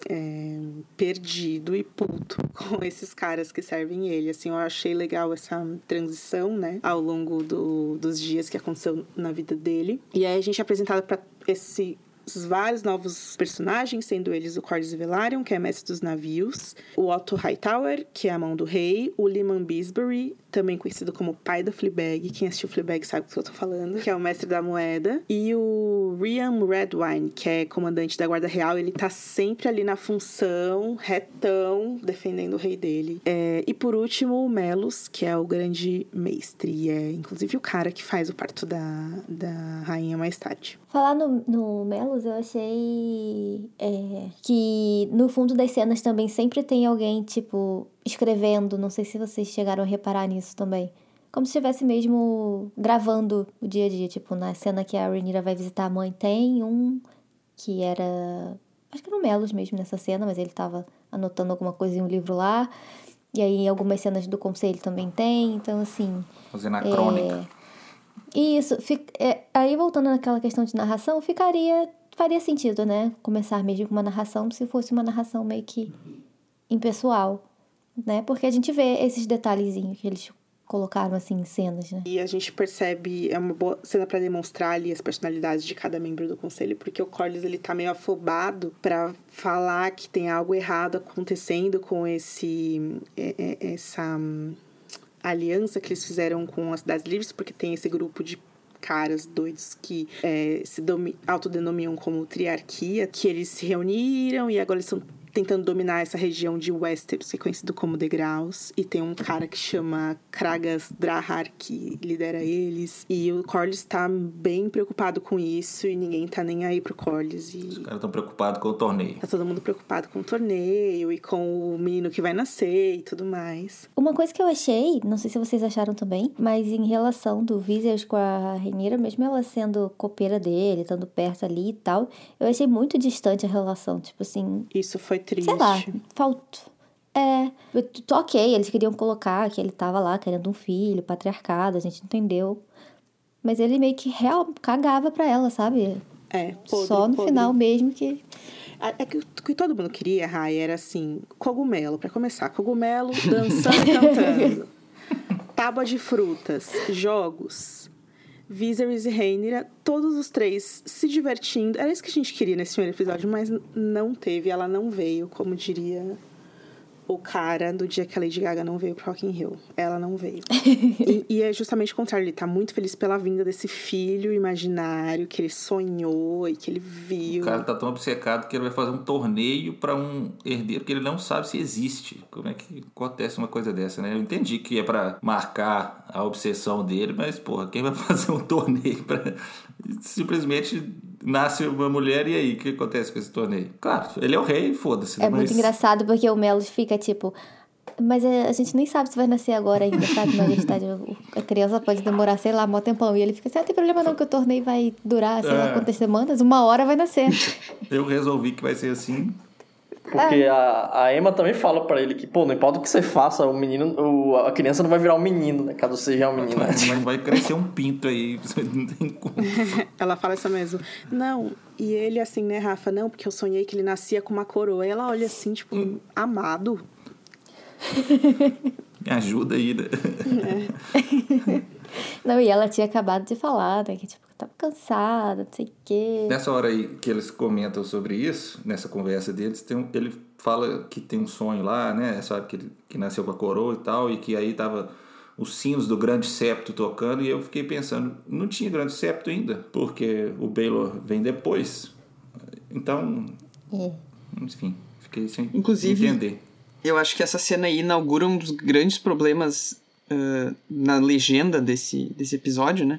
é, perdido e puto com esses caras que servem ele. Assim, eu achei legal essa transição, né, ao longo do, dos dias que aconteceu na vida dele. E aí a gente é apresentado para esse vários novos personagens, sendo eles o Corlys Velaryon, que é mestre dos navios, o Otto Hightower, que é a mão do rei, o Lyman Bisbury, também conhecido como pai da Fleabag, quem assistiu Fleabag sabe do que eu tô falando, que é o mestre da moeda, e o Riam Redwine, que é comandante da guarda real, ele tá sempre ali na função, retão, defendendo o rei dele. É, e por último, o Melos, que é o grande mestre, e é inclusive o cara que faz o parto da, da rainha mais tarde. Falar no, no Melos, eu achei é, que no fundo das cenas também sempre tem alguém, tipo, escrevendo. Não sei se vocês chegaram a reparar nisso também. Como se estivesse mesmo gravando o dia a dia. Tipo, na cena que a Rhaenyra vai visitar a mãe, tem um que era... Acho que era o Melos mesmo nessa cena, mas ele tava anotando alguma coisa em um livro lá. E aí, em algumas cenas do conselho também tem. Então, assim... Fazendo a crônica. Isso, fi- é, aí voltando naquela questão de narração, ficaria. faria sentido, né? Começar mesmo com uma narração se fosse uma narração meio que impessoal, né? Porque a gente vê esses detalhezinhos que eles colocaram assim em cenas, né? E a gente percebe, é uma boa cena pra demonstrar ali as personalidades de cada membro do conselho, porque o Corlys ele tá meio afobado pra falar que tem algo errado acontecendo com esse é, é, essa aliança que eles fizeram com as cidades livres, porque tem esse grupo de caras doidos que é, se autodenominam como triarquia, que eles se reuniram e agora eles estão tentando dominar essa região de Westeros, que é conhecido como Degraus, e tem um cara que chama Kragas Drahar, que lidera eles, e o Corlys tá bem preocupado com isso, e ninguém tá nem aí pro Corlys, Os e caras estão preocupados com o torneio. tá todo mundo preocupado com o torneio, e com o menino que vai nascer, e tudo mais. Uma coisa que eu achei, não sei se vocês acharam também, mas em relação do Viserys com a Rhaenyra, mesmo ela sendo copeira dele, estando perto ali e tal, eu achei muito distante a relação, tipo assim, Isso foi triste. sei lá, faltou. É, ok, eles queriam colocar que ele tava lá querendo um filho, patriarcado, a gente entendeu. Mas ele meio que real cagava pra ela, sabe? É, podre, Só no podre. final mesmo que. É que o que todo mundo queria, Rai, era assim, cogumelo, pra começar. Cogumelo, dançando e cantando. Tábua de frutas, jogos. Viserys e Rhaenyra, todos os três se divertindo. Era isso que a gente queria nesse primeiro episódio, mas não teve, ela não veio, como diria o cara do dia que a Lady Gaga não veio pro Rock in Rio. Ela não veio. e, e, é justamente o contrário. Ele tá muito feliz pela vinda desse filho imaginário que ele sonhou e que ele viu. O cara tá tão obcecado que ele vai fazer um torneio para um herdeiro que ele não sabe se existe. Como é que acontece uma coisa dessa, né? Eu entendi que é para marcar a obsessão dele, mas, porra, quem vai fazer um torneio para simplesmente nasce uma mulher e aí, o que acontece com esse torneio? Claro, ele é o rei, foda-se. É mas... muito engraçado porque o Melo fica tipo. Mas é, a gente nem sabe se vai nascer agora ainda, sabe, majestade? A criança pode demorar, sei lá, mó tempão. E ele fica assim, ah, tem problema não que o torneio vai durar, sei é. lá quantas semanas, uma hora vai nascer. Eu resolvi que vai ser assim, porque é. a, a Emma também fala para ele que, pô, não importa o que você faça, o menino, o, a criança não vai virar um menino, né? Caso seja um menino. Mas vai crescer um pinto aí, não tem como. ela fala isso mesmo. Não, e ele assim, né, Rafa? Não, porque eu sonhei que ele nascia com uma coroa. E ela olha assim, tipo, hum. amado. Me ajuda aí, né? É. Não, e ela tinha acabado de falar, né? Que, tipo, tava cansada, não sei o quê. Nessa hora aí que eles comentam sobre isso, nessa conversa deles, tem um, ele fala que tem um sonho lá, né? Sabe, que, ele, que nasceu com a coroa e tal, e que aí tava os sinos do grande septo tocando, e eu fiquei pensando, não tinha grande septo ainda, porque o Baylor vem depois. Então, é. enfim, fiquei sem Inclusive, entender. Eu acho que essa cena aí inaugura um dos grandes problemas uh, na legenda desse, desse episódio, né?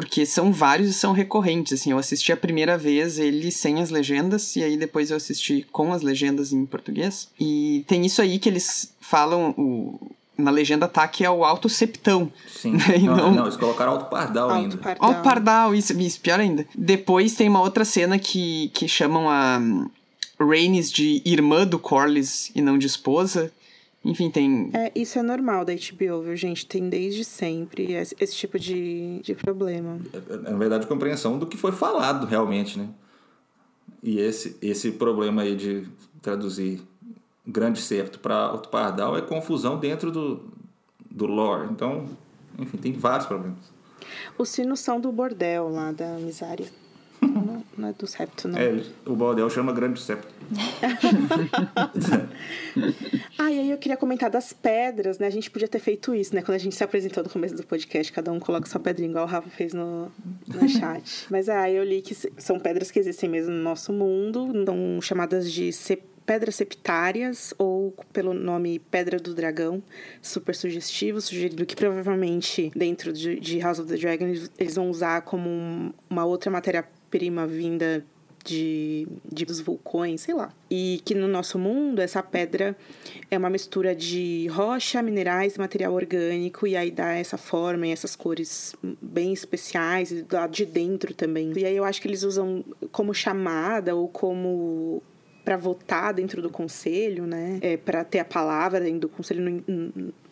Porque são vários e são recorrentes, assim, eu assisti a primeira vez ele sem as legendas, e aí depois eu assisti com as legendas em português, e tem isso aí que eles falam, o, na legenda tá que é o alto septão. Sim. Né? Não, não, não, eles colocaram alto pardal alto ainda. Pardal. Alto pardal, isso, isso, pior ainda. Depois tem uma outra cena que, que chamam a Rhaenys de irmã do Corlys e não de esposa, enfim, tem. É, isso é normal da HBO, viu, gente? Tem desde sempre esse, esse tipo de, de problema. É, é, na verdade, compreensão do que foi falado realmente, né? E esse, esse problema aí de traduzir grande septo para alto pardal é confusão dentro do, do lore. Então, enfim, tem vários problemas. Os sinos são do bordel lá da miséria. Não, não é do septo, não. É, o bordel chama grande septo. ah, e aí eu queria comentar das pedras, né? A gente podia ter feito isso, né? Quando a gente se apresentou no começo do podcast, cada um coloca sua pedrinha, igual o Rafa fez no, no chat. Mas aí eu li que são pedras que existem mesmo no nosso mundo, são chamadas de pedras septárias ou pelo nome Pedra do Dragão, super sugestivo, sugerido que provavelmente dentro de, House of the Dragon eles vão usar como um, uma outra matéria-prima vinda de, de dos vulcões, sei lá. E que no nosso mundo essa pedra é uma mistura de rocha, minerais material orgânico, e aí dá essa forma e essas cores bem especiais, lado de dentro também. E aí eu acho que eles usam como chamada ou como para votar dentro do conselho, né? É, para ter a palavra dentro do conselho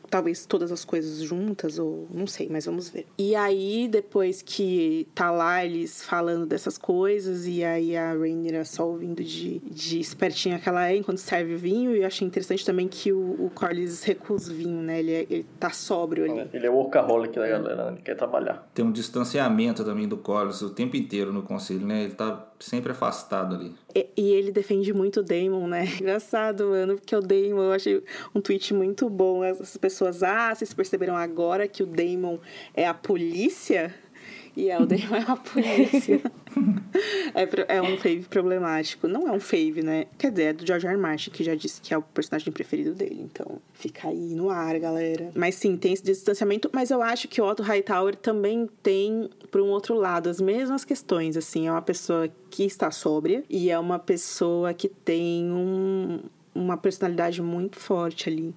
talvez todas as coisas juntas, ou não sei, mas vamos ver. E aí, depois que tá lá eles falando dessas coisas, e aí a Rainier só ouvindo de, de espertinha que ela é enquanto serve o vinho, e eu achei interessante também que o, o Corlys recusa vinho, né? Ele, é, ele tá sóbrio ali. Ele é o workaholic da galera, né? ele quer trabalhar. Tem um distanciamento também do Corlys o tempo inteiro no conselho, né? Ele tá sempre afastado ali. E, ele defende muito o Damon, né? Engraçado, mano, porque o Damon, eu achei um tweet muito bom. As pessoas, ah, vocês perceberam agora que o Damon é a polícia? E é, Damon é a polícia. é, é um fave problemático. Não é um fave, né? Quer dizer, é do George R. R. Martin, que já disse que é o personagem preferido dele. Então, fica aí no ar, galera. Mas sim, tem esse distanciamento. Mas eu acho que o Otto Hightower também tem, por um outro lado, as mesmas questões. Assim, é uma pessoa que está sóbria e é uma pessoa que tem um, uma personalidade muito forte ali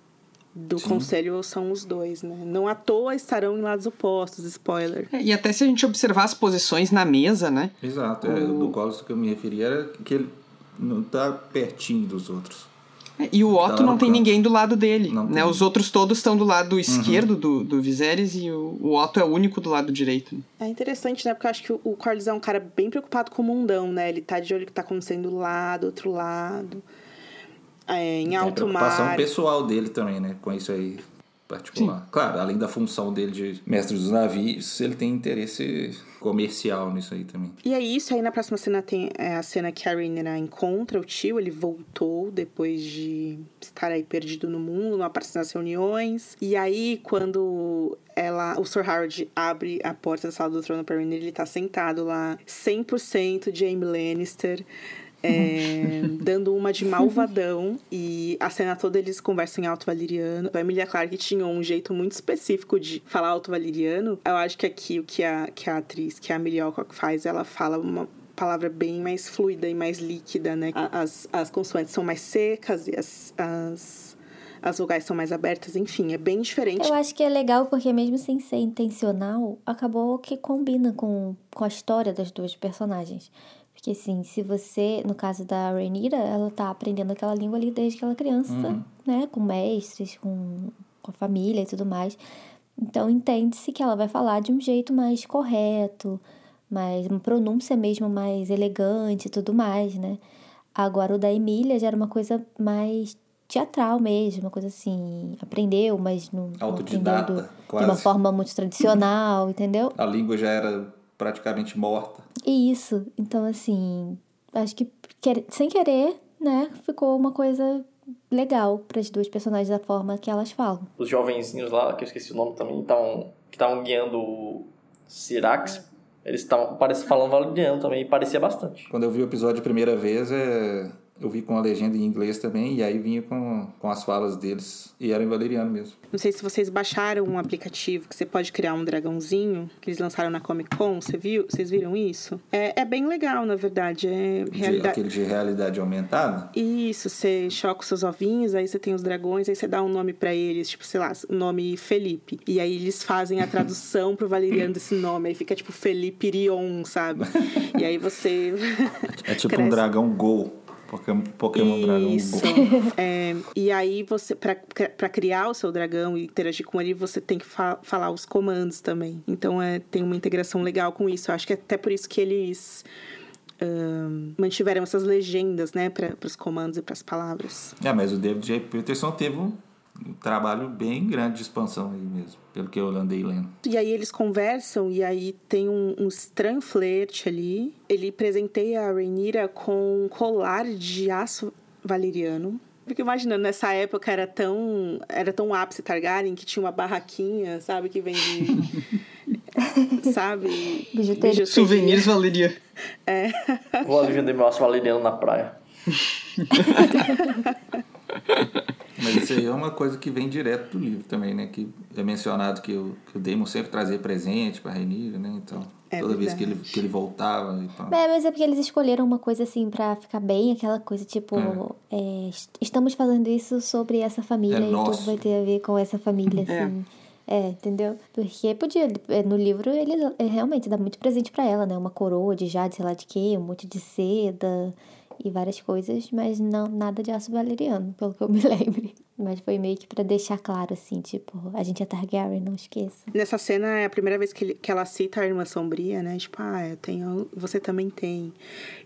do Sim. conselho são os dois, né? Não à toa estarão em lados opostos, spoiler. É, e até se a gente observar as posições na mesa, né? Exato. É, o... É, do Collins que eu me referi era que ele não tá pertinho dos outros. É, e o Otto tá não tem canto. ninguém do lado dele, não né? Tem. Os outros todos estão do lado uhum. esquerdo do, do Viserys e o, o, Otto é o único do lado direito. É interessante, né? Porque eu acho que o, o Corlys é um cara bem preocupado com o mundão, né? Ele tá de olho que tá acontecendo lá, do outro lado é, em alto mar. preocupação pessoal dele também, né? Com isso aí. particular. Claro, além da função dele de mestre dos navios, ele tem interesse comercial nisso aí também. E é isso, aí na próxima cena tem é, a cena que a Rhaenyra encontra o tio, ele voltou depois de estar aí perdido no mundo, não aparece nas reuniões. E aí, quando ela, o Sir Howard abre a porta da sala do trono pra Rhaenyra, ele tá sentado lá, 100% Jaime Lannister, é, dando uma de malvadão. E a cena toda eles conversam em alto valeriano. A Emilia Clarke tinha um jeito muito específico de falar alto valeriano. Eu acho que aqui o que a, que a atriz, que a Emilia Alcock faz, ela fala uma palavra bem mais fluida e mais líquida, né? As, as consoantes são mais secas e as, as, as vogais são mais abertas, enfim, é bem diferente. Eu acho que é legal porque mesmo sem ser intencional, acabou que combina com, com a história das duas personagens. Porque assim, se você, no caso da Rhaenyra, ela tá aprendendo aquela língua ali desde que ela é criança, Uhum. né? Com mestres, com, com a família e tudo mais. Então entende-se que ela vai falar de um jeito mais correto, mais uma pronúncia mesmo mais elegante e tudo mais, né? Agora o da Emília já era uma coisa mais teatral mesmo, uma coisa assim, aprendeu, mas não, não aprendeu do- de quase. uma forma muito tradicional, entendeu? A língua já era praticamente morta. E isso, então assim, acho que quer- sem querer, né, ficou uma coisa legal para as duas personagens da forma que elas falam. Os jovenzinhos lá, que eu esqueci o nome também, tavam, que estavam guiando o Sirax, eles estavam parece falando valeriano também, e parecia bastante. Quando eu vi o episódio a primeira vez, é, eu vi com a legenda em inglês também, e aí vinha com, com as falas deles, e era em valeriano mesmo. Não sei se vocês baixaram um aplicativo que você pode criar um dragãozinho, que eles lançaram na Comic Con, você viu? Vocês viram isso? É, é bem legal, na verdade. É De- aquele de realidade aumentada. Isso, você choca os seus ovinhos, aí você tem os dragões, aí você dá um nome pra eles, tipo, sei lá, nome Felipe. E aí eles fazem a tradução pro valeriano desse nome, aí fica tipo Felipe Rion, sabe? E aí você. É tipo um dragão Gol. Pokémon, Pokémon Dragão Isso. Gol. É, e aí você, pra criar o seu dragão e interagir com ele, você tem que fa- falar os comandos também. Então é, tem uma integração legal com isso. Eu acho que é até por isso que eles ahn, mantiveram essas legendas, né, para os comandos e para as palavras. É, mas o David J. Peterson teve um, um trabalho bem grande de expansão aí mesmo, pelo que eu andei lendo. E aí eles conversam e aí tem um, um estranho flerte ali. Ele presenteia a Rhaenyra com um colar de aço valeriano. Fico imaginando, nessa época era tão, era tão ápice Targaryen que tinha uma barraquinha, sabe, que vende... sabe? Bijuteria. Souvenirs Valeria. Vou ali vender meu aço valeriano na praia. Mas isso aí é uma coisa que vem direto do livro também, né? Que é mencionado que o, que o Daemon sempre trazia presente pra Rhaenyra, né? Então, É toda vez que ele, verdade. que ele voltava... E pá. É, mas é porque eles escolheram uma coisa assim pra ficar bem, aquela coisa tipo, é, est- estamos fazendo isso sobre essa família É e nosso. tudo vai ter a ver com essa família, É. assim. É, entendeu? Porque podia, é, no livro ele, ele realmente dá muito presente pra ela, né? Uma coroa de jade, sei lá de quê, um monte de seda e várias coisas, mas não nada de aço valeriano, pelo que eu me lembre. Mas foi meio que pra deixar claro, assim, tipo, a gente é Targaryen, não esqueça. Nessa cena é a primeira vez que, ele- que ela cita a irmã sombria, né? Tipo, ah, eu tenho, você também tem.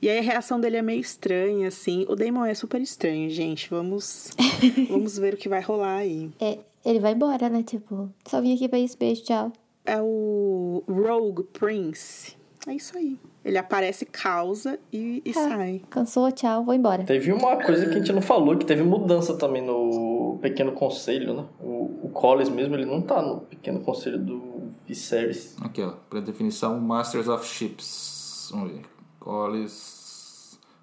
E aí a reação dele é meio estranha, assim. O Damon é super estranho, gente. Vamos, vamos ver o que vai rolar aí. É, ele vai embora, né? Tipo, só vim aqui pra isso, beijo, tchau. É o Rogue Prince. É isso aí. Ele aparece, causa e, e sai. Cansou, tchau, vou embora. Teve uma coisa que a gente não falou, que teve mudança também no Pequeno Conselho, né? O, o Collis mesmo, ele não tá no Pequeno Conselho do Viserys. Aqui, ó. Pra definição, Masters of Ships. Vamos ver. Collis...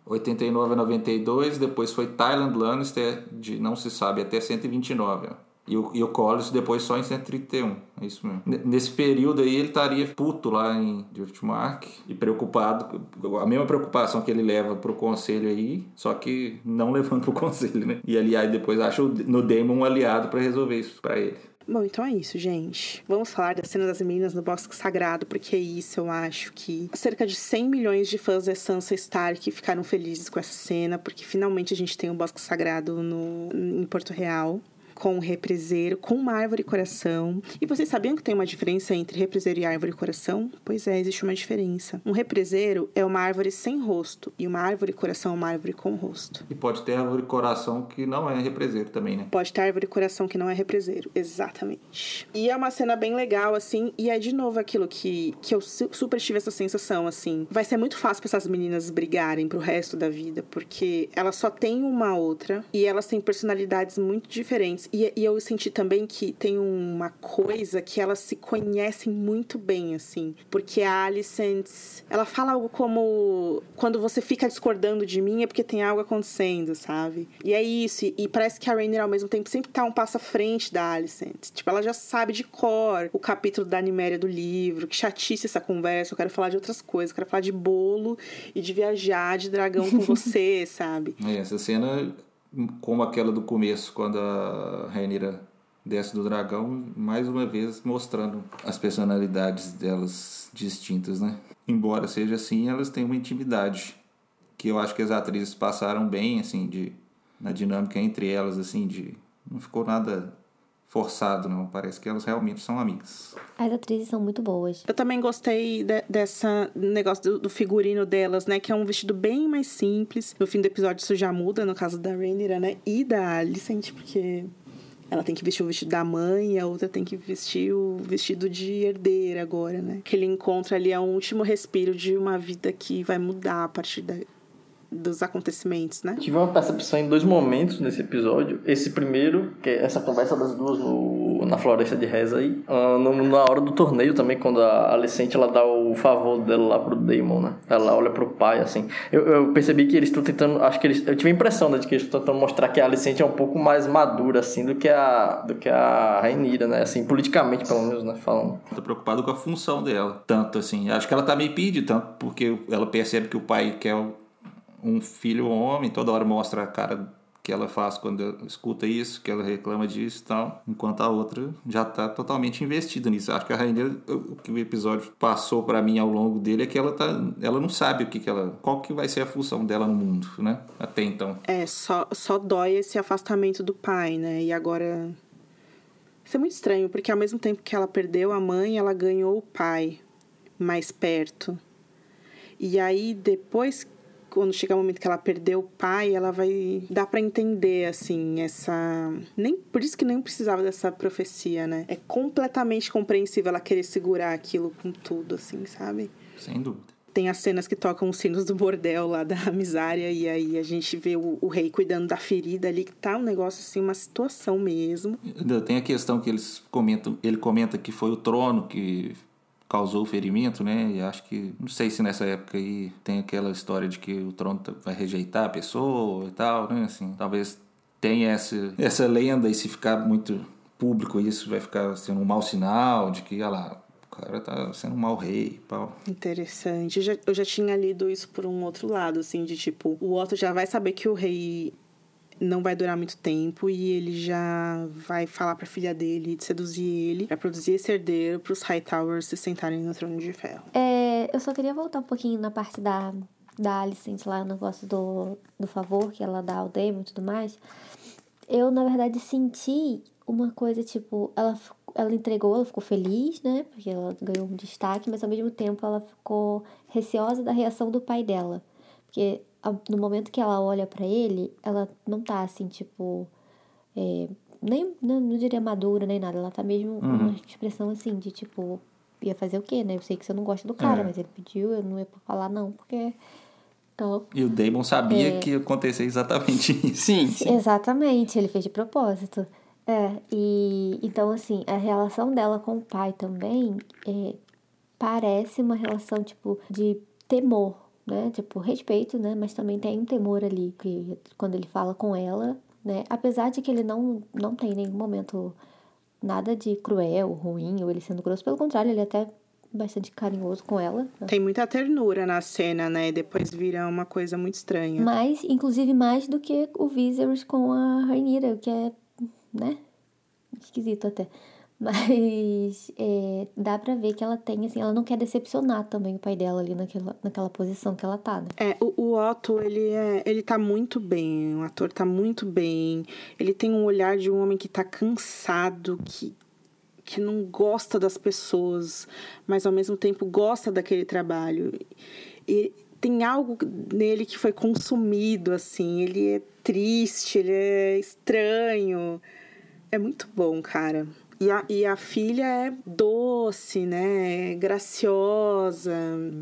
89 a 92, depois foi Thailand Lannister, de não se sabe, até 129, ó. E o, e o Collis depois só em 131, é isso mesmo. N- Nesse período aí ele estaria puto lá em Driftmark e preocupado, a mesma preocupação que ele leva pro conselho aí, só que não levando pro conselho, né? E aliás, depois acha no Daemon um aliado pra resolver isso pra ele. Bom, então é isso, gente. Vamos falar da cena das meninas no Bosque Sagrado, porque é isso eu acho que cerca de 100 milhões de fãs da Sansa Stark ficaram felizes com essa cena, porque finalmente a gente tem o Bosque Sagrado no, em Porto Real. Com um represeiro, com uma árvore coração. E vocês sabiam que tem uma diferença entre represeiro e árvore coração? Pois é, existe uma diferença. Um represeiro é uma árvore sem rosto e uma árvore coração é uma árvore com rosto. E pode ter árvore coração que não é represeiro também, né? Pode ter árvore coração que não é represeiro, exatamente. E é uma cena bem legal, assim, e é de novo aquilo que, que eu super tive essa sensação, assim. Vai ser muito fácil pra essas meninas brigarem pro resto da vida, porque elas só têm uma outra e elas têm personalidades muito diferentes. E, e eu senti também que tem uma coisa que elas se conhecem muito bem, assim. Porque a Alicent, ela fala algo como: quando você fica discordando de mim é porque tem algo acontecendo, sabe? E é isso. E, e parece que a Rainer, ao mesmo tempo, sempre tá um passo à frente da Alicent. Tipo, ela já sabe de cor o capítulo da Niméria do livro. Que chatice essa conversa. Eu quero falar de outras coisas. Eu quero falar de bolo e de viajar de dragão com você, sabe? É, essa cena, como aquela do começo, quando a Rainira desce do dragão, mais uma vez mostrando as personalidades delas distintas, né? Embora seja assim, elas têm uma intimidade que eu acho que as atrizes passaram bem, assim, de na dinâmica entre elas, assim, de não ficou nada forçado, não. Parece que elas realmente são amigas. As atrizes são muito boas. Eu também gostei de, dessa negócio do, do, figurino delas, né? Que é um vestido bem mais simples. No fim do episódio isso já muda, no caso da Rhaenyra, né? E da Alicent, porque ela tem que vestir o vestido da mãe e a outra tem que vestir o vestido de herdeira agora, né? Que ele encontra ali é um último respiro de uma vida que vai mudar a partir da, dos acontecimentos, né? Tive uma percepção em dois momentos nesse episódio. Esse primeiro, que é essa conversa das duas no, na floresta de Reza aí. Uh, no, na hora do torneio também, quando a Alicente ela dá o favor dela lá pro Damon, né? Ela olha pro pai, assim. Eu, eu percebi que eles estão tentando. Acho que eles. Eu tive a impressão né, de que eles estão tentando mostrar que a Alicente é um pouco mais madura, assim, do que a, do que a Rainira, né? Assim, politicamente, pelo menos, né? Falando. Tô preocupado com a função dela. Tanto assim. Acho que ela tá meio pede, tanto porque ela percebe que o pai quer um filho homem, toda hora mostra a cara que ela faz quando escuta isso, que ela reclama disso e tal, enquanto a outra já está totalmente investida nisso. Acho que a Rainha, o que o episódio passou para mim ao longo dele é que ela tá, ela não sabe o que, que ela, qual que vai ser a função dela no mundo, né? Até então. É, só só dói esse afastamento do pai, né? E agora isso é muito estranho, porque ao mesmo tempo que ela perdeu a mãe, ela ganhou o pai mais perto. E aí depois quando chega o momento que ela perdeu o pai, ela vai dar para entender assim essa nem por isso que nem precisava dessa profecia, né? É completamente compreensível ela querer segurar aquilo com tudo assim, sabe? Sem dúvida. Tem as cenas que tocam os sinos do bordel lá da Misária, e aí a gente vê o, o, rei cuidando da ferida ali, que tá um negócio assim, uma situação mesmo. Tem a questão que eles comentam, ele comenta que foi o trono que causou ferimento, né? E acho que, não sei se nessa época aí tem aquela história de que o trono vai rejeitar a pessoa e tal, né? Assim, talvez tenha essa, essa lenda e se ficar muito público isso vai ficar sendo um mau sinal de que, olha lá, o cara tá sendo um mau rei pau. Interessante. Eu já, eu já tinha lido isso por um outro lado, assim, de tipo, o Otto já vai saber que o rei não vai durar muito tempo e ele já vai falar para a filha dele de seduzir ele para produzir esse herdeiro para os Hightowers se sentarem no trono de ferro. É, eu só queria voltar um pouquinho na parte da da Alicent lá, o negócio do, do favor que ela dá ao Damon e tudo mais. Eu, na verdade, senti uma coisa tipo, ela, ela entregou, ela ficou feliz, né? Porque ela ganhou um destaque, mas ao mesmo tempo ela ficou receosa da reação do pai dela. Porque no momento que ela olha para ele, ela não tá assim, tipo. É, nem, não, não, diria madura nem nada. Ela tá mesmo uhum. uma expressão assim, de tipo. Ia fazer o quê, né? Eu sei que você não gosta do cara, é. mas ele pediu, eu não ia falar não, porque. Então, e o Damon sabia é... que ia acontecer exatamente isso. Sim, sim. Exatamente, ele fez de propósito. É, e então assim, a relação dela com o pai também é, parece uma relação tipo de temor, né? Tipo, respeito, né? Mas também tem um temor ali que quando ele fala com ela, né? Apesar de que ele não, não tem em nenhum momento nada de cruel, ruim, ou ele sendo grosso. Pelo contrário, ele é até bastante carinhoso com ela. Né? Tem muita ternura na cena, né? Depois vira uma coisa muito estranha. Mais, inclusive mais do que o Viserys com a Rhaenyra, o que é, né? Esquisito até. Mas é, dá pra ver que ela tem, assim, ela não quer decepcionar também o pai dela ali naquela, naquela posição que ela tá, né? É, o, o Otto, ele, é, ele tá muito bem, o ator tá muito bem. Ele tem um olhar de um homem que tá cansado, que, que não gosta das pessoas, mas ao mesmo tempo gosta daquele trabalho. E tem algo nele que foi consumido, assim. Ele é triste, ele é estranho. É muito bom, cara. E a, e a filha é doce, né? Graciosa,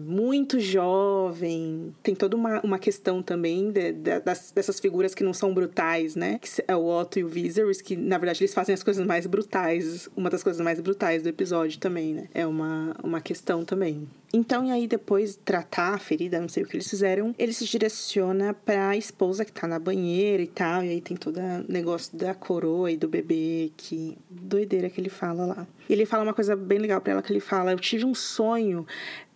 muito jovem. Tem toda uma, uma questão também de, de, das, dessas figuras que não são brutais, né? Que é o Otto e o Viserys, que na verdade eles fazem as coisas mais brutais. Uma das coisas mais brutais do episódio também, né? É uma, uma questão também. Então, e aí depois de tratar a ferida, não sei o que eles fizeram, ele se direciona pra esposa que tá na banheira e tal, e aí tem todo o negócio da coroa e do bebê, que doideira que ele fala lá. E ele fala uma coisa bem legal para ela que ele fala: "Eu tive um sonho,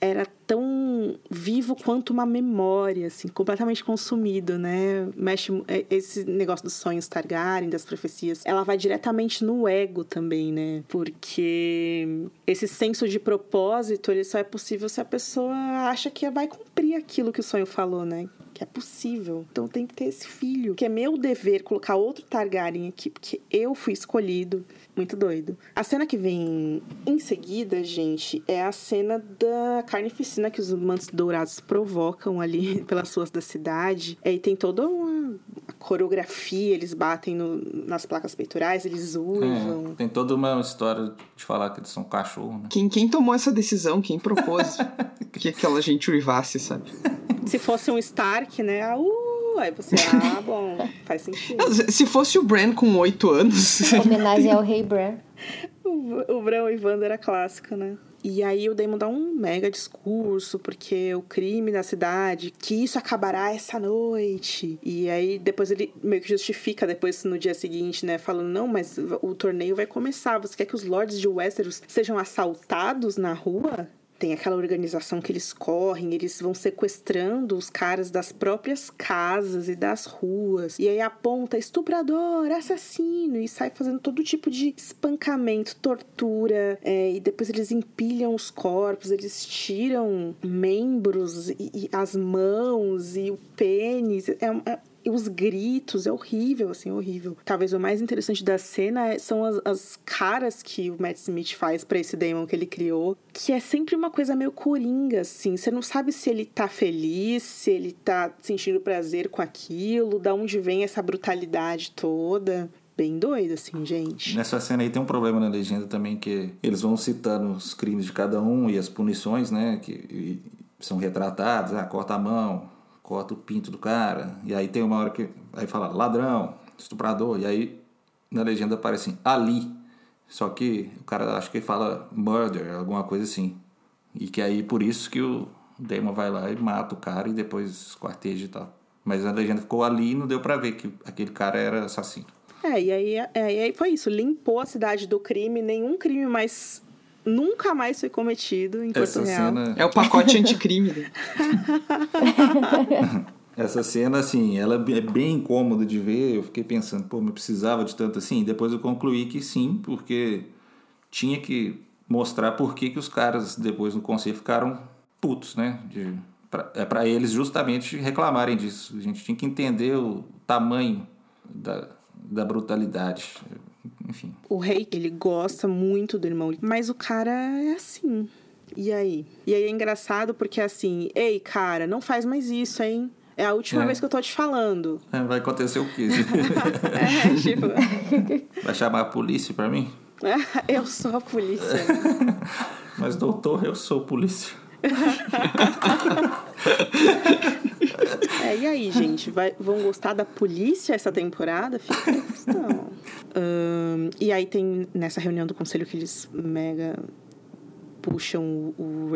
era tão vivo quanto uma memória, assim, completamente consumido, né? Mexe esse negócio dos sonhos Targaryen, das profecias, ela vai diretamente no ego também, né? Porque esse senso de propósito, ele só é possível se a pessoa acha que vai cumprir aquilo que o sonho falou, né? que é possível. Então tem que ter esse filho, que é meu dever colocar outro Targaryen aqui, porque eu fui escolhido. Muito doido. A cena que vem em seguida, gente, é a cena da carnificina que os mantos dourados provocam ali pelas ruas da cidade. E tem toda uma coreografia, eles batem no, nas placas peitorais, eles uivam. É, tem toda uma história de falar que eles são cachorro, né? Quem, quem tomou essa decisão? Quem propôs que aquela gente uivasse, sabe? Se fosse um Stark, né? Ah, uh, aí você, ah, bom, faz sentido. Se fosse o Bran com oito anos. Homenagem ao rei Bran. O, o Bran Ivando era clássico, né? E aí o Damon dá um mega discurso, porque o crime na cidade, que isso acabará essa noite. E aí depois ele meio que justifica depois no dia seguinte, né? Falando, não, mas o torneio vai começar. Você quer que os lords de Westeros sejam assaltados na rua? Tem aquela organização que eles correm, eles vão sequestrando os caras das próprias casas e das ruas. E aí aponta estuprador, assassino, e sai fazendo todo tipo de espancamento, tortura. É, e depois eles empilham os corpos, eles tiram membros e, e as mãos e o pênis. É, é os gritos, é horrível, assim, horrível. Talvez o mais interessante da cena é, são as, as caras que o Matt Smith faz para esse Damon que ele criou, que é sempre uma coisa meio coringa, assim. Você não sabe se ele tá feliz, se ele tá sentindo prazer com aquilo, da onde vem essa brutalidade toda bem doido, assim, gente. Nessa cena aí tem um problema na legenda também, que eles vão citando os crimes de cada um e as punições, né, que são retratados, ah, corta a mão, corta o pinto do cara, e aí tem uma hora que aí fala ladrão, estuprador, e aí na legenda aparece assim, ali. Só que o cara acho que fala murder, alguma coisa assim. E que aí por isso que o Damon vai lá e mata o cara e depois esquarteja e tal. Mas a legenda ficou ali e não deu pra ver que aquele cara era assassino. É, e aí, é, e aí foi isso. Limpou a cidade do crime, nenhum crime mais nunca mais foi cometido em Porto Essa Real. cena... É o pacote anticrime. né? Essa cena, assim, ela é bem incômoda de ver. Eu fiquei pensando, pô, mas precisava de tanto assim. Depois eu concluí que sim, porque tinha que mostrar por que, que os caras depois no conselho ficaram putos, né? De, pra, é para eles justamente reclamarem disso. A gente tinha que entender o tamanho da, da brutalidade. Enfim. O rei, ele gosta muito do irmão, mas o cara é assim. E aí? E aí é engraçado porque assim, ei, cara, não faz mais isso, hein? É a última É. vez que eu tô te falando. É, vai acontecer o quê? É, tipo, vai chamar a polícia pra mim? eu sou a polícia. Mas, doutor, eu sou polícia. É, e aí, gente? Vai- vão gostar da polícia essa temporada? Fica questão. Ahn, e aí tem nessa reunião do conselho que eles mega puxam o,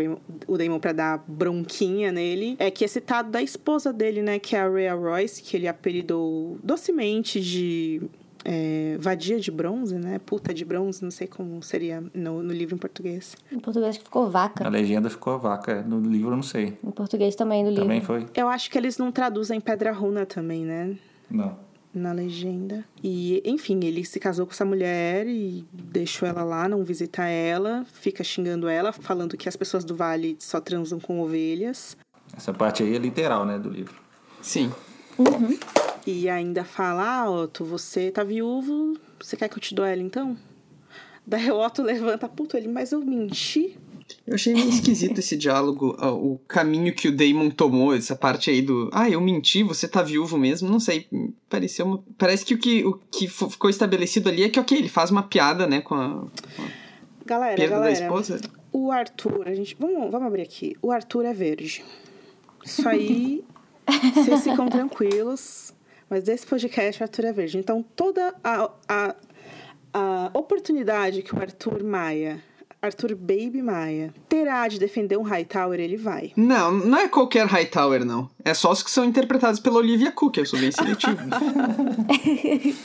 o Damon pra dar bronquinha nele. É que é citado da esposa dele, né? Que é a Rhea Royce, que ele apelidou docemente de é, vadia de bronze, né? Puta de bronze, não sei como seria no, no livro em português. Em português ficou vaca. A legenda ficou vaca. No livro eu não sei. Em português também do livro. Também foi? Eu acho que eles não traduzem pedra runa também, né? Não. na legenda. E, enfim, ele se casou com essa mulher e deixou ela lá, não visita ela, fica xingando ela, falando que as pessoas do vale só transam com ovelhas. Essa parte aí é literal, né, do livro. Sim. E ainda fala, ah, Otto, você tá viúvo, você quer que eu te dou ela então? Daí o Otto levanta, puto, ele, mas eu menti. Eu achei meio esquisito esse diálogo, o caminho que o Damon tomou, essa parte aí do. Ah, eu menti, você tá viúvo mesmo, não sei. Pareceu uma... Parece que o que, o que ficou estabelecido ali é que, ok, ele faz uma piada, né, com a Galera, perda da galera, esposa. o Arthur, a gente. Vamos, vamos abrir aqui. O Arthur é verde. Isso aí, vocês ficam tranquilos. Mas desse podcast, o Arthur é verde. Então, toda a, a, a oportunidade que o Arthur Maia, Arthur Baby Maia, terá de defender um Hightower, ele vai. Não, não é qualquer Hightower, não. É só os que são interpretados pela Olivia Cook, eu sou bem seletivo.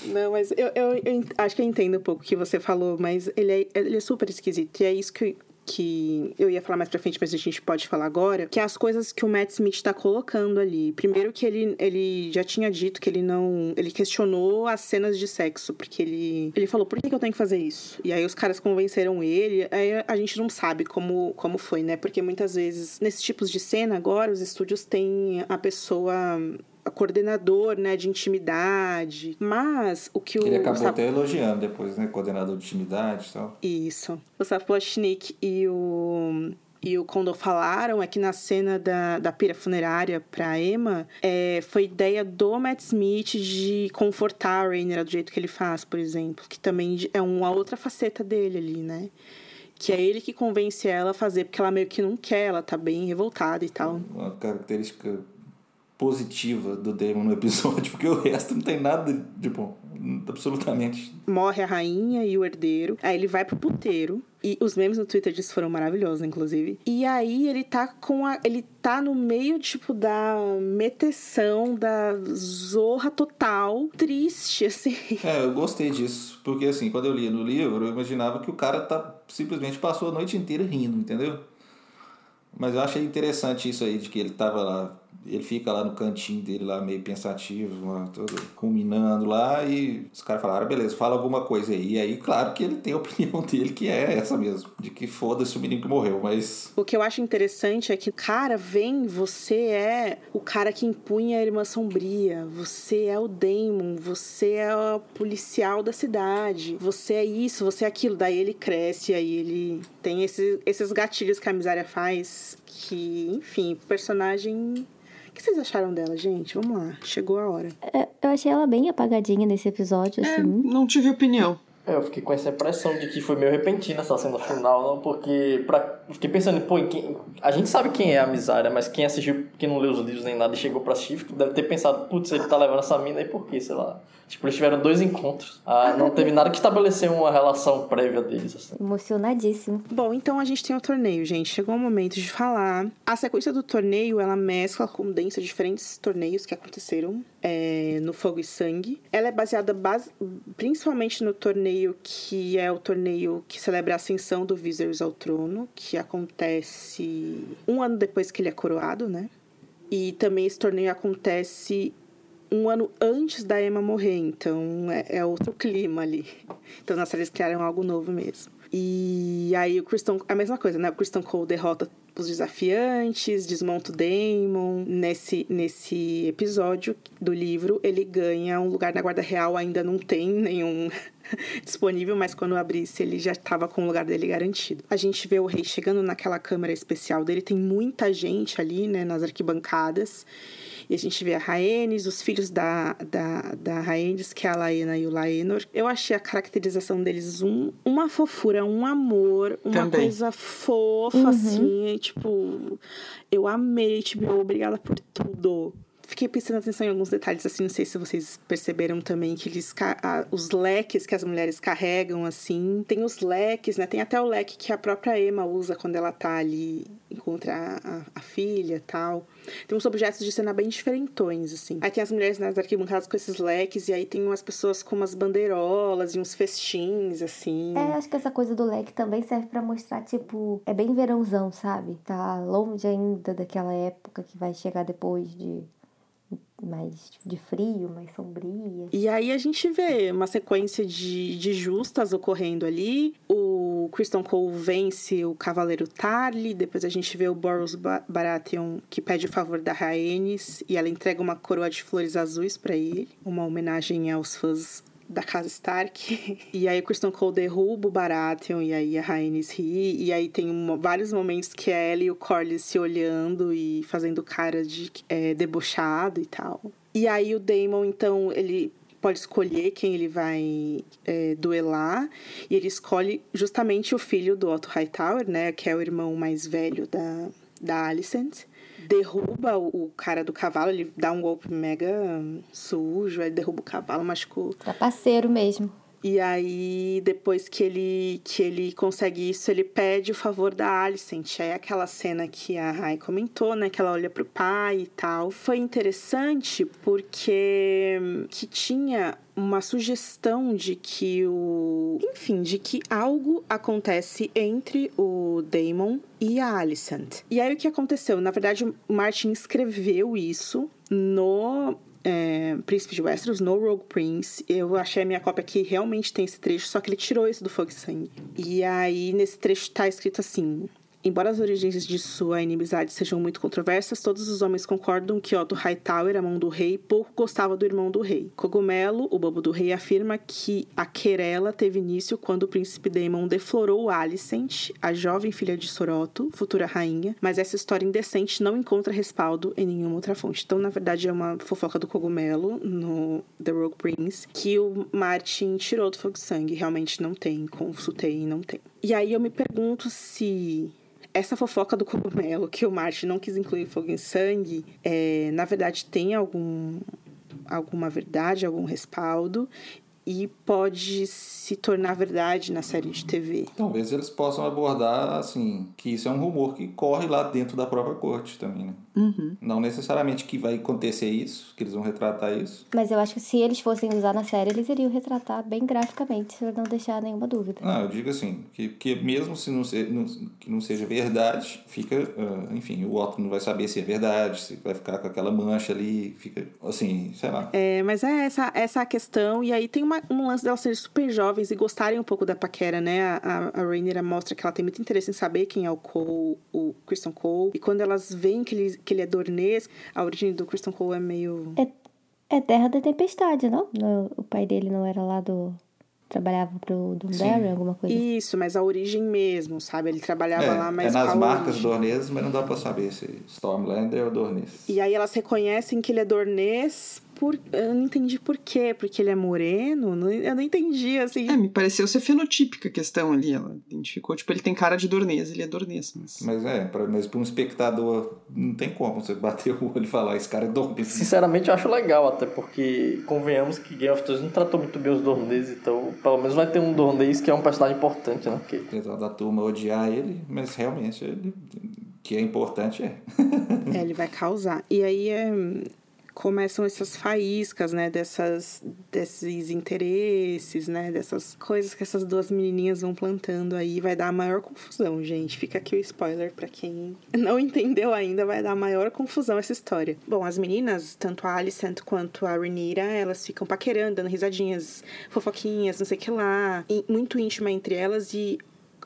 Não, mas eu, eu, eu acho que eu entendo um pouco o que você falou, mas ele é, ele é super esquisito. E é isso que, que eu ia falar mais pra frente, mas a gente pode falar agora. Que é as coisas que o Matt Smith tá colocando ali. Primeiro que ele, ele já tinha dito que ele não... Ele questionou as cenas de sexo, porque ele... Ele falou, por que, que eu tenho que fazer isso? E aí os caras convenceram ele. Aí a gente não sabe como, como foi, né? Porque muitas vezes, nesses tipos de cena agora, os estúdios têm a pessoa coordenador, né, de intimidade. Mas o que o Ele acabou até elogiando depois, né? Coordenador de intimidade e tal. isso. O Sapochnik e o e o Condor falaram é que na cena da, da pira funerária pra Emma, é, foi ideia do Matt Smith de confortar a Rainer do jeito que ele faz, por exemplo. Que também é uma outra faceta dele ali, né? Que é ele que convence ela a fazer, porque ela meio que não quer, ela tá bem revoltada e tal. Uma característica positiva do Damon no episódio, porque o resto não tem nada de bom. Absolutamente. morre a rainha e o herdeiro. Aí ele vai pro puteiro. E os memes no Twitter disso foram maravilhosos, inclusive. E aí ele tá com a. Ele tá no meio, tipo, da meteção, da zorra total. Triste, assim. É, eu gostei disso. Porque assim, quando eu li no livro, eu imaginava que o cara tá, simplesmente passou a noite inteira rindo, entendeu? Mas eu achei interessante isso aí, de que ele tava lá, ele fica lá no cantinho dele lá, meio pensativo, lá, todo ruminando lá, e os caras falaram, beleza, fala alguma coisa aí. E aí, claro que ele tem a opinião dele, que é essa mesmo, de que foda-se o menino que morreu, mas O que eu acho interessante é que, cara, vem, você é o cara que impunha a irmã sombria, você é o Damon, você é o policial da cidade, você é isso, você é aquilo. Daí ele cresce, aí ele tem esse- esses gatilhos que a Misária faz, que, enfim, personagem. O que vocês acharam dela, gente? Vamos lá, chegou a hora. É, Eu achei ela bem apagadinha nesse episódio, É, assim. não tive opinião. É, eu fiquei com essa impressão de que foi meio repentina essa cena final, não, porque pra, fiquei pensando, pô, em quem, a gente sabe quem é a Misária, mas quem assistiu, quem não leu os livros nem nada e chegou pra assistir, deve ter pensado, putz, ele tá levando essa mina aí por quê, sei lá. Tipo, eles tiveram dois encontros. Ah, não teve nada que estabeleceu uma relação prévia deles, assim. Emocionadíssimo. Bom, então a gente tem o torneio, gente. Chegou o momento de falar. A sequência do torneio, ela mescla, condensa diferentes torneios que aconteceram é, no Fogo e Sangue. Ela é baseada base, principalmente no torneio que é o torneio que celebra a ascensão do Viserys ao trono, que acontece um ano depois que ele é coroado, né? E também esse torneio acontece um ano antes da Emma morrer, então é, é outro clima ali. Então na série eles criaram algo novo mesmo. E aí o Kristen, a mesma coisa, né? O Kristen Cole derrota os desafiantes, desmonta o Daemon. Nesse, nesse episódio do livro, ele ganha um lugar na Guarda Real, ainda não tem nenhum disponível, mas quando abrisse ele já estava com o lugar dele garantido. A gente vê o rei chegando naquela câmara especial dele, tem muita gente ali, né, nas arquibancadas. E a gente vê a Rhaenys, os filhos da, da, da Rhaenys, que é a Laena e o Laenor. Eu achei a caracterização deles um, uma fofura, um amor, uma Também. coisa fofa, assim. e, tipo, eu amei, tipo, obrigada por tudo. Fiquei prestando atenção em alguns detalhes, assim, não sei se vocês perceberam também, que eles, a- os leques que as mulheres carregam, assim, tem os leques, né? Tem até o leque que a própria Emma usa quando ela tá ali, encontra a, a, filha tal. Tem uns objetos de cena bem diferentões, assim. Aí tem as mulheres nas arquibancadas com esses leques, e aí tem umas pessoas com umas bandeirolas e uns festins, assim. É, acho que essa coisa do leque também serve pra mostrar, tipo, é bem verãozão, sabe? Tá longe ainda daquela época que vai chegar depois de mais de frio, mais sombria. E aí a gente vê uma sequência de, de justas ocorrendo ali. O Kristen Cole vence o Cavaleiro Tarly, depois a gente vê o Boros Baratheon que pede o favor da Rhaenys e ela entrega uma coroa de flores azuis para ele, uma homenagem aos fãs da casa Stark. E aí o Kristen Cole derruba o Baratheon e aí a Rhaenys ri. E aí tem uma, vários momentos que ela e o Corlys se olhando e fazendo cara de é, debochado e tal. E aí o Daemon, então, ele pode escolher quem ele vai é, duelar. E ele escolhe justamente o filho do Otto Hightower, né? Que é o irmão mais velho da, da Alicent derruba o, cara do cavalo, ele dá um golpe mega sujo, aí derruba o cavalo, machucou. Trapaceiro mesmo. E aí, depois que ele, que ele consegue isso, ele pede o favor da Alicent. Aí aquela cena que a Rai comentou, né? Que ela olha pro pai e tal. Foi interessante porque que tinha uma sugestão de que o. Enfim, de que algo acontece entre o Damon e a Alicent. E aí o que aconteceu? Na verdade, o Martin escreveu isso no é, Príncipe de Westeros, no Rogue Prince. Eu achei a minha cópia aqui, realmente tem esse trecho, só que ele tirou isso do Fogo e Sangue. E aí, nesse trecho tá escrito assim... Embora as origens de sua inimizade sejam muito controversas, todos os homens concordam que Otto Hightower, a mão do rei, pouco gostava do irmão do rei. Cogumelo, o bobo do rei, afirma que a querela teve início quando o príncipe Daemon deflorou Alicent, a jovem filha de Soroto, futura rainha, mas essa história indecente não encontra respaldo em nenhuma outra fonte. Então, na verdade, é uma fofoca do cogumelo no The Rogue Prince, que o Martin tirou do fogo sangue. Realmente não tem, consultei e não tem. E aí eu me pergunto se essa fofoca do cogumelo que o Martin não quis incluir fogo em sangue, é, na verdade tem algum, alguma verdade, algum respaldo e pode se tornar verdade na série de TV. Talvez eles possam abordar assim que isso é um rumor que corre lá dentro da própria corte também, né? Uhum. Não necessariamente que vai acontecer isso, que eles vão retratar isso. Mas eu acho que se eles fossem usar na série, eles iriam retratar bem graficamente, para não deixar nenhuma dúvida. Não, eu digo assim, que, que mesmo se não, se, não, que não seja verdade, fica, uh, enfim, o Otto não vai saber se é verdade, se vai ficar com aquela mancha ali, fica assim, sei lá. É, mas é essa, essa a questão, e aí tem uma, um lance delas serem super jovens e gostarem um pouco da paquera, né? A, a, a Rainier mostra que ela tem muito interesse em saber quem é o Cole, o Christian Cole, e quando elas veem que ele, que ele é dornês. A origem do Christian Cole é meio. É, é Terra da Tempestade, não? O pai dele não era lá do. Trabalhava pro Dunbarry, alguma coisa assim? Isso, mas a origem mesmo, sabe? Ele trabalhava é, lá mais É nas marcas dornesas, mas não dá pra saber se Stormlander ou dornês. E aí elas reconhecem que ele é dornês por... Eu não entendi por quê. Porque ele é moreno? Eu não entendi, assim. É, me pareceu ser fenotípica a questão ali. Ela identificou, tipo, ele tem cara de dornês, ele é dornês. Mas, mas é, pra, mas pra um espectador não tem como você bater o olho e falar, esse cara é dornês. Sinceramente, eu acho legal, até porque convenhamos que Game of Thrones não tratou muito bem os dornês, então pelo menos vai ter um dornês que é um personagem importante, né? Porque... Apesar da turma odiar ele, mas realmente ele que é importante é. é, ele vai causar. E aí é, começam essas faíscas, né, dessas, desses interesses, né, dessas coisas que essas duas menininhas vão plantando aí, vai dar a maior confusão, gente. Fica aqui o spoiler para quem não entendeu ainda, vai dar a maior confusão essa história. Bom, as meninas, tanto a Alicent quanto a Renira, elas ficam paquerando, dando risadinhas, fofoquinhas, não sei o que lá, muito íntima entre elas e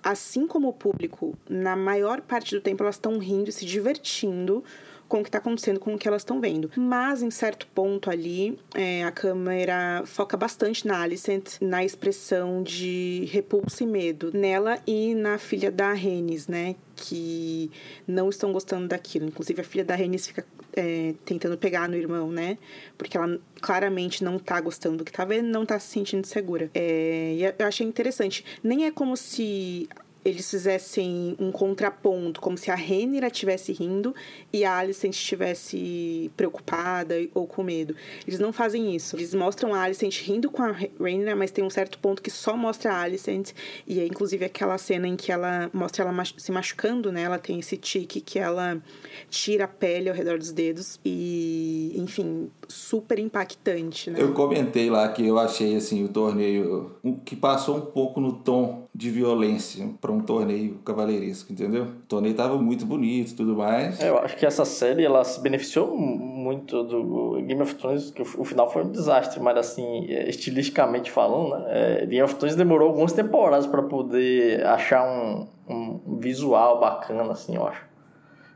assim como o público, na maior parte do tempo elas estão rindo e se divertindo com o que está acontecendo, com o que elas estão vendo. Mas, em certo ponto ali, é, a câmera foca bastante na Alicent, na expressão de repulsa e medo, nela e na filha da Renis, né? Que não estão gostando daquilo. Inclusive, a filha da Renis fica é, tentando pegar no irmão, né? Porque ela claramente não tá gostando do que tá vendo, não tá se sentindo segura. É, e eu achei interessante. Nem é como se eles fizessem um contraponto, como se a Renira estivesse rindo e a Alicent estivesse preocupada ou com medo. Eles não fazem isso. Eles mostram a Alicent rindo com a Renira, mas tem um certo ponto que só mostra a Alicent. E é inclusive aquela cena em que ela mostra ela se machucando, né? Ela tem esse tique que ela tira a pele ao redor dos dedos e, enfim, super impactante, né? Eu comentei lá que eu achei assim o torneio que passou um pouco no tom de violência para um torneio cavaleiresco, entendeu? O torneio tava muito bonito e tudo mais. É, Eu acho que essa série ela se beneficiou muito do Game of Thrones, que o final foi um desastre, mas assim, é, estilisticamente falando, né? é, Game of Thrones demorou algumas temporadas para poder achar um, um visual bacana, assim, eu acho.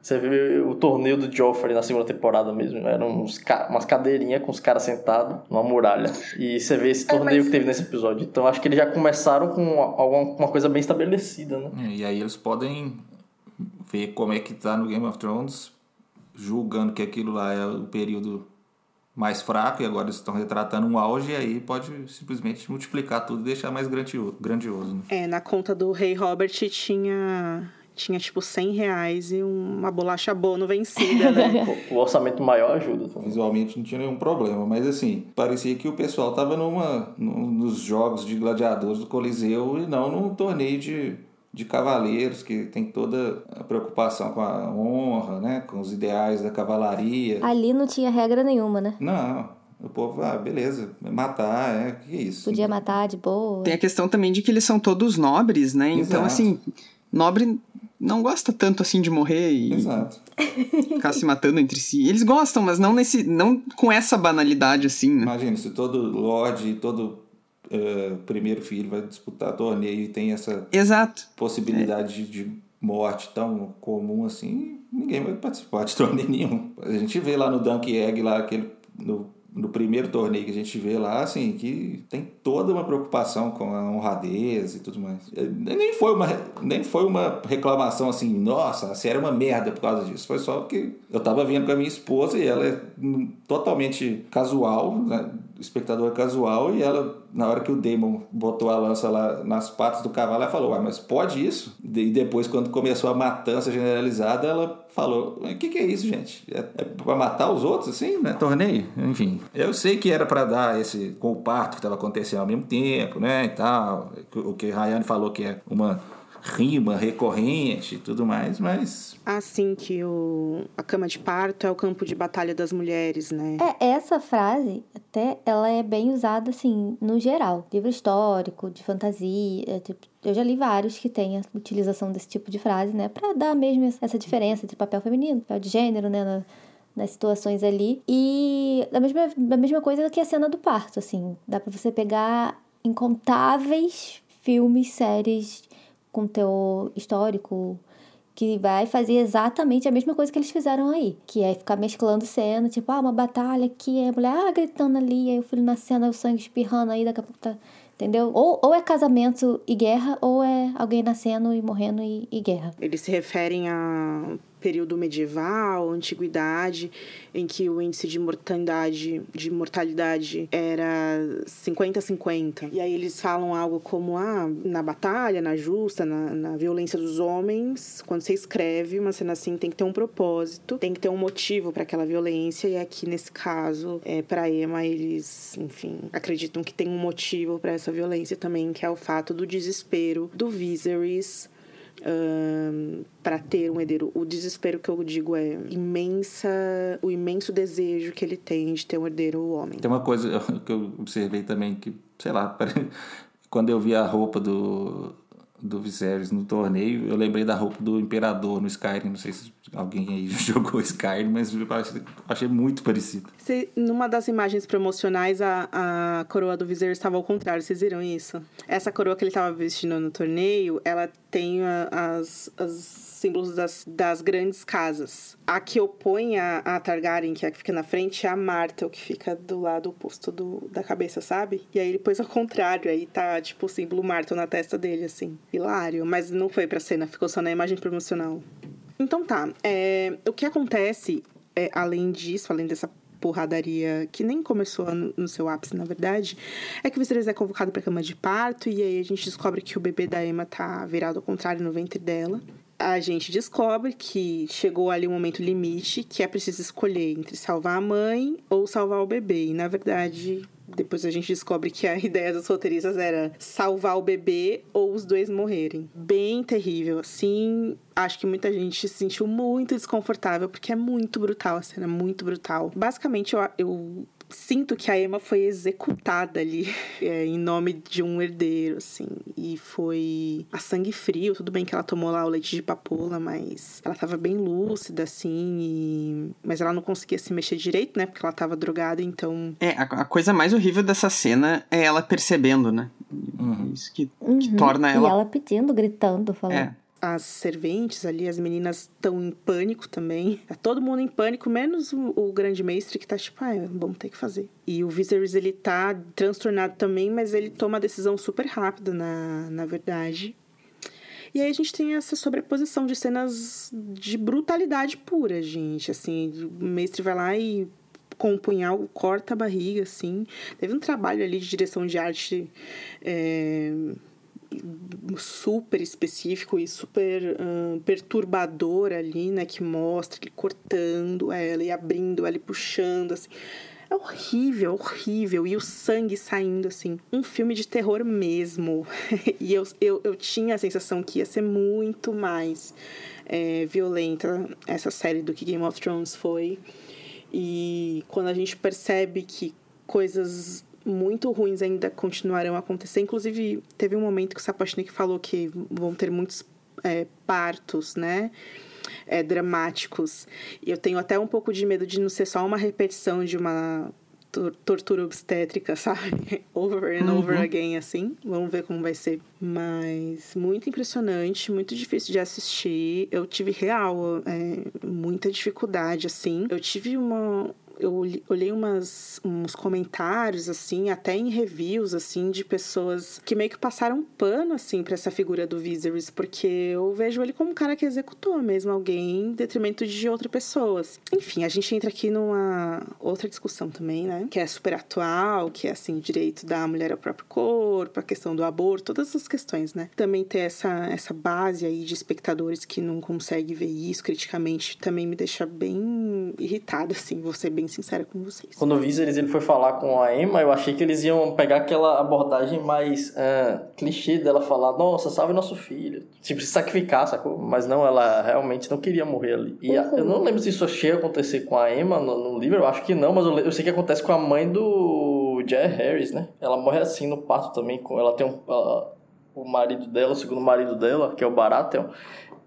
Você vê o torneio do Joffrey na segunda temporada mesmo. Eram uns, ca- umas cadeirinhas com os caras sentados numa muralha. E você vê esse torneio que teve nesse episódio. Então acho que eles já começaram com alguma uma coisa bem estabelecida, né? É, E aí eles podem ver como é que tá no Game of Thrones, julgando que aquilo lá é o período mais fraco e agora eles estão retratando um auge e aí pode simplesmente multiplicar tudo e deixar mais grandioso, grandioso né? É, na conta do Rei Robert tinha, tinha tipo 100 reais e uma bolacha bono vencida, né? O, orçamento maior ajuda também. Visualmente não tinha nenhum problema, mas assim, parecia que o pessoal tava numa, num- nos jogos de gladiadores do Coliseu e não num torneio de, de cavaleiros, que tem toda a preocupação com a honra, né? Com os ideais da cavalaria. Ali não tinha regra nenhuma, né? Não, o povo, ah, beleza, matar, é, que isso. Podia matar de boa. Tem a questão também de que eles são todos nobres, né? Então, Exato. assim, nobre não gosta tanto assim de morrer e Exato. ficar se matando entre si. Eles gostam, mas não nesse, não com essa banalidade assim, né? Imagina, se todo lord todo eh, primeiro filho vai disputar torneio e tem essa Exato. possibilidade de, de morte tão comum assim, ninguém vai participar de torneio nenhum. A gente vê lá no Dunk Egg, lá, aquele, no, no primeiro torneio que a gente vê lá, assim, que tem toda uma preocupação com a honradez e tudo mais. Eh, Nem foi uma, nem foi uma reclamação assim, nossa, a série é uma merda por causa disso. Foi só que eu tava vendo com a minha esposa e ela é totalmente casual, né? Espectador casual, e ela, na hora que o Damon botou a lança lá nas patas do cavalo, ela falou, mas pode isso? E depois, quando começou a matança generalizada, ela falou, o que, que é isso, gente? É, é pra matar os outros, assim, né? Torneio? Enfim, eu sei que era pra dar esse, com o parto que estava acontecendo ao mesmo tempo, né, e tal, o que Rayane falou que é uma rima recorrente e tudo mais, mas Assim que o, a cama de parto é o campo de batalha das mulheres, né? É, essa frase, até, ela é bem usada, assim, no geral. Livro histórico, de fantasia, é, tipo, eu já li vários que têm a utilização desse tipo de frase, né? Pra dar mesmo essa diferença entre papel feminino, papel de gênero, né? na- nas situações ali. E da mesma, da mesma coisa que a cena do parto, assim. Dá pra você pegar incontáveis filmes, séries com teor histórico, que vai fazer exatamente a mesma coisa que eles fizeram aí. Que é ficar mesclando cena, tipo, ah, uma batalha aqui, a mulher ah, gritando ali, aí o filho nascendo, aí o sangue espirrando aí, daqui a pouco tá. Entendeu? Ou, ou é casamento e guerra, ou é alguém nascendo e morrendo e, e guerra. Eles se referem a período medieval, antiguidade, em que o índice de mortalidade, de mortalidade era 50-50. E aí eles falam algo como, ah, na batalha, na justa, na, na violência dos homens, quando você escreve uma cena assim, tem que ter um propósito, tem que ter um motivo para aquela violência, e aqui nesse caso, é, para Emma, eles, enfim, acreditam que tem um motivo para essa violência também, que é o fato do desespero do Viserys para ter um herdeiro. O desespero que eu digo é imensa, o imenso desejo que ele tem de ter um herdeiro o homem. Tem uma coisa que eu observei também que, sei lá, quando eu vi a roupa do, do Viserys no torneio, eu lembrei da roupa do Imperador no Skyrim. Não sei se alguém aí jogou Skyrim, mas eu achei, achei muito parecido. Se, numa das imagens promocionais, a, a coroa do Viserys estava ao contrário. Vocês viram isso? Essa coroa que ele estava vestindo no torneio, ela tem as, as símbolos das, das grandes casas. A que opõe a, a Targaryen, que é a que fica na frente, é a Martel, que fica do lado oposto do, da cabeça, sabe? E aí ele pôs ao contrário, aí tá tipo o símbolo Martel na testa dele, assim. Hilário, mas não foi pra cena, ficou só na imagem promocional. Então tá, é, o que acontece, é, além disso, além dessa porradaria que nem começou no, no seu ápice, na verdade, é que o Viserys é convocado pra cama de parto e aí a gente descobre que o bebê da Emma tá virado ao contrário no ventre dela. A gente descobre que chegou ali um momento limite que é preciso escolher entre salvar a mãe ou salvar o bebê. E na verdade, depois a gente descobre que a ideia dos roteiristas era salvar o bebê ou os dois morrerem. Bem terrível, assim. Acho que muita gente se sentiu muito desconfortável, porque é muito brutal a cena, muito brutal. Basicamente, eu, eu sinto que a Emma foi executada ali é, em nome de um herdeiro, assim. E foi a sangue frio. Tudo bem que ela tomou lá o leite de papoula, mas ela tava bem lúcida, assim. E... Mas ela não conseguia se mexer direito, né? Porque ela tava drogada, então. É, a, a coisa mais horrível dessa cena é ela percebendo, né? Isso que, que Uhum. torna ela. E ela pedindo, gritando, falando. É. as serventes ali, as meninas estão em pânico também. Tá todo mundo em pânico, menos o, o grande mestre que tá tipo, ah, vamos ter que fazer. E o Viserys, ele tá transtornado também, mas ele toma a decisão super rápida, na, na verdade. E aí a gente tem essa sobreposição de cenas de brutalidade pura, gente. Assim, o mestre vai lá e com o punhal corta a barriga, assim. Teve um trabalho ali de direção de arte... é, super específico e super perturbador ali, né? Que mostra ele cortando ela e abrindo ela e puxando, assim. É horrível, horrível. E o sangue saindo, assim. Um filme de terror mesmo. e eu, eu, eu tinha a sensação que ia ser muito mais é, violenta essa série do que Game of Thrones foi. E quando a gente percebe que coisas muito ruins ainda continuarão a acontecer. Inclusive, teve um momento que o Sapochnik falou que vão ter muitos é, partos, né? É, dramáticos. E eu tenho até um pouco de medo de não ser só uma repetição de uma tor- tortura obstétrica, sabe? Over and over again, assim. Vamos ver como vai ser. Mas muito impressionante, muito difícil de assistir. Eu tive real, é, muita dificuldade, assim. Eu tive uma, eu olhei umas, uns comentários, assim, até em reviews, assim, de pessoas que meio que passaram pano, assim, pra essa figura do Viserys, porque eu vejo ele como um cara que executou mesmo alguém em detrimento de outras pessoas. Enfim, a gente entra aqui numa outra discussão também, né? Que é super atual, que é, assim, direito da mulher ao próprio corpo, a questão do aborto, todas essas questões, né? Também ter essa, essa base aí de espectadores que não conseguem ver isso criticamente também me deixa bem irritada, assim, vou ser bem sincera com vocês. Quando o Viserys ele foi falar com a Emma, eu achei que eles iam pegar aquela abordagem mais ah, clichê dela falar, nossa, salve nosso filho. Tipo, se sacrificar, sacou? Mas não, ela realmente não queria morrer ali. E a- eu não lembro se isso chega a acontecer com a Emma no, no livro, eu acho que não, mas eu, eu sei que acontece com a mãe do Jair Harris, né? Ela morre assim no parto também, ela tem um... o marido dela, o segundo marido dela, que é o Baratheon,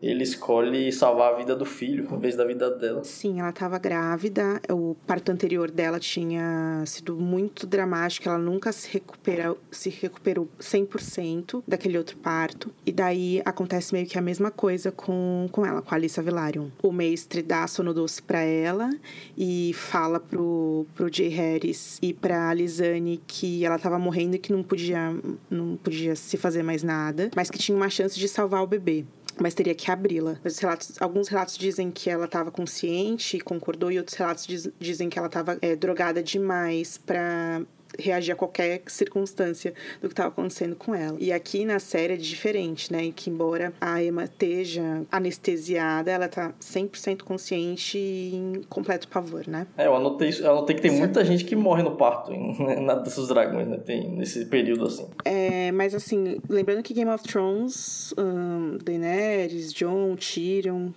ele escolhe salvar a vida do filho em vez da vida dela. Sim, ela estava grávida. O parto anterior dela tinha sido muito dramático. Ela nunca se recuperou, se recuperou 100% daquele outro parto. E daí acontece meio que a mesma coisa com, com ela, com a Alissa Velaryon. O mestre dá sono doce pra ela e fala pro, pro Jay Harris e pra Alisane que ela tava morrendo e que não podia, não podia se fazer mais nada, mas que tinha uma chance de salvar o bebê mas teria que abri-la. Alguns relatos dizem que ela estava consciente e concordou, e outros relatos diz- dizem que ela estava drogada demais para reagir a qualquer circunstância do que estava acontecendo com ela. E aqui na série é diferente, né? Que embora a Emma esteja anestesiada, ela tá 100% consciente e em completo pavor, né? É, eu anotei isso. Eu anotei que tem muita gente que morre no parto em, na Dança dos Dragões, né? Tem nesse período assim. É, mas assim, lembrando que Game of Thrones, um, Daenerys, Jon, Tyrion,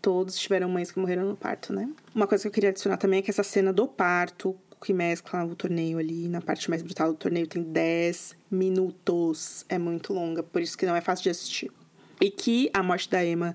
todos tiveram mães que morreram no parto, né? Uma coisa que eu queria adicionar também é que essa cena do parto, que mescla o torneio ali, na parte mais brutal do torneio, tem 10 minutos. É muito longa, por isso que não é fácil de assistir. E que a morte da Emma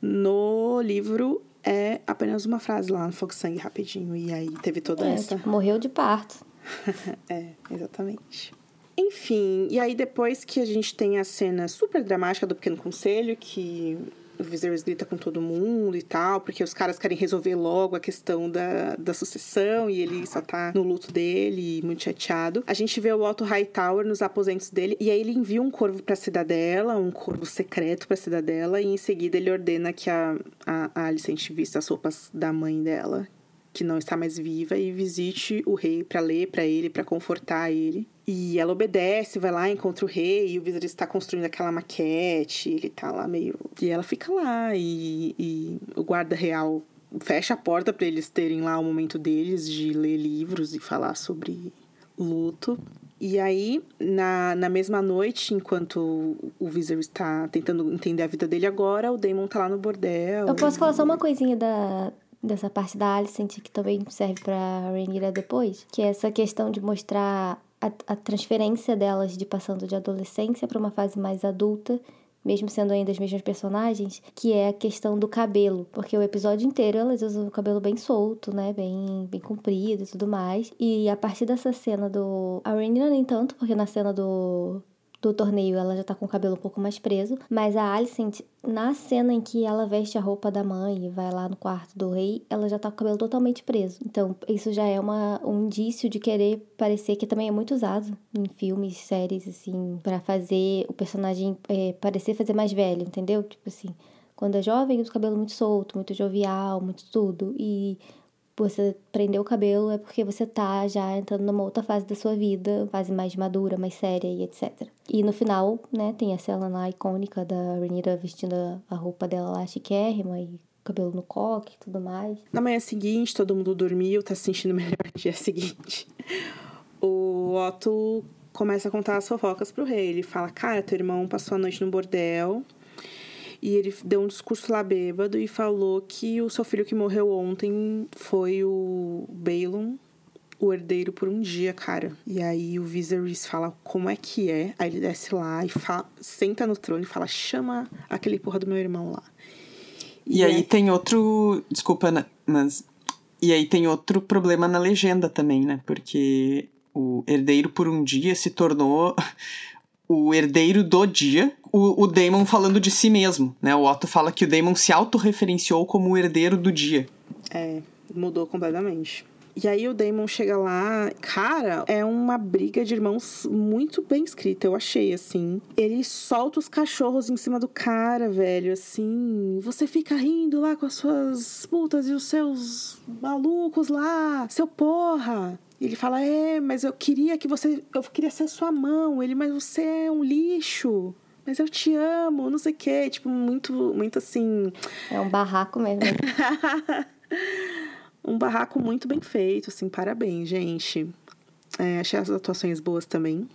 no livro é apenas uma frase lá no Fogo Sangue rapidinho. E aí teve toda É, essa. tipo, morreu de parto. É, exatamente. Enfim, e aí depois que a gente tem a cena super dramática do Pequeno Conselho, que o Viserys grita com todo mundo e tal, porque os caras querem resolver logo a questão da, da sucessão e ele só tá no luto dele, muito chateado. A gente vê o Otto Hightower nos aposentos dele e aí ele envia um corvo pra cidadela, um corvo secreto pra cidadela, e em seguida ele ordena que a, a, a Alicente vista as roupas da mãe dela, que não está mais viva e visite o rei para ler para ele, para confortar ele. E ela obedece, vai lá, encontra o rei e o Viserys está construindo aquela maquete, ele tá lá meio. E ela fica lá e, e o guarda real fecha a porta para eles terem lá o momento deles de ler livros e falar sobre luto. E aí, na, na mesma noite, enquanto o Viserys está tentando entender a vida dele agora, o Daemon tá lá no bordel. Eu posso falar só uma coisinha da, dessa parte da Alicent que também serve pra Rhaenyra depois, que é essa questão de mostrar a, a transferência delas de passando de adolescência para uma fase mais adulta mesmo sendo ainda as mesmas personagens, que é a questão do cabelo, porque o episódio inteiro elas usam o cabelo bem solto, né, bem bem comprido e tudo mais. E a partir dessa cena do a Rhaenyra nem tanto, porque na cena do do torneio ela já tá com o cabelo um pouco mais preso, mas a Alicent, na cena em que ela veste a roupa da mãe e vai lá no quarto do rei, ela já tá com o cabelo totalmente preso. Então, isso já é uma, um indício de querer parecer que também é muito usado em filmes, séries, assim, para fazer o personagem é, parecer fazer mais velho, entendeu? Tipo assim, quando é jovem, o cabelo muito solto, muito jovial, muito tudo. E você prender o cabelo é porque você tá já entrando numa outra fase da sua vida, fase mais madura, mais séria e etc. E no final, né, tem a cena icônica da Renira vestindo a roupa dela lá chiquérrima e cabelo no coque e tudo mais. Na manhã seguinte, todo mundo dormiu, tá se sentindo melhor no dia seguinte. O Otto começa a contar as fofocas pro rei. Ele fala: Cara, teu irmão passou a noite no bordel e ele deu um discurso lá bêbado e falou que o seu filho que morreu ontem foi o Balon, o herdeiro por um dia, cara. E aí o Viserys fala como é que é. Aí ele desce lá e fala, senta no trono e fala: chama aquele porra do meu irmão lá. E, e aí é... tem outro. Desculpa, mas. E aí tem outro problema na legenda também, né? Porque o herdeiro por um dia se tornou o herdeiro do dia, o, o Damon falando de si mesmo, né? O Otto fala que o Damon se autorreferenciou como o herdeiro do dia. É, mudou completamente. E aí o Damon chega lá, cara, é uma briga de irmãos muito bem escrita, eu achei, assim. Ele solta os cachorros em cima do cara, velho, assim. Você fica rindo lá com as suas putas e os seus malucos lá, seu porra. E ele fala: É, mas eu queria que você. Eu queria ser sua mão. Ele, mas você é um lixo. Mas eu te amo, não sei o quê. Tipo, muito, muito assim. É um barraco mesmo. um barraco muito bem feito, assim. Parabéns, gente. É, achei as atuações boas também.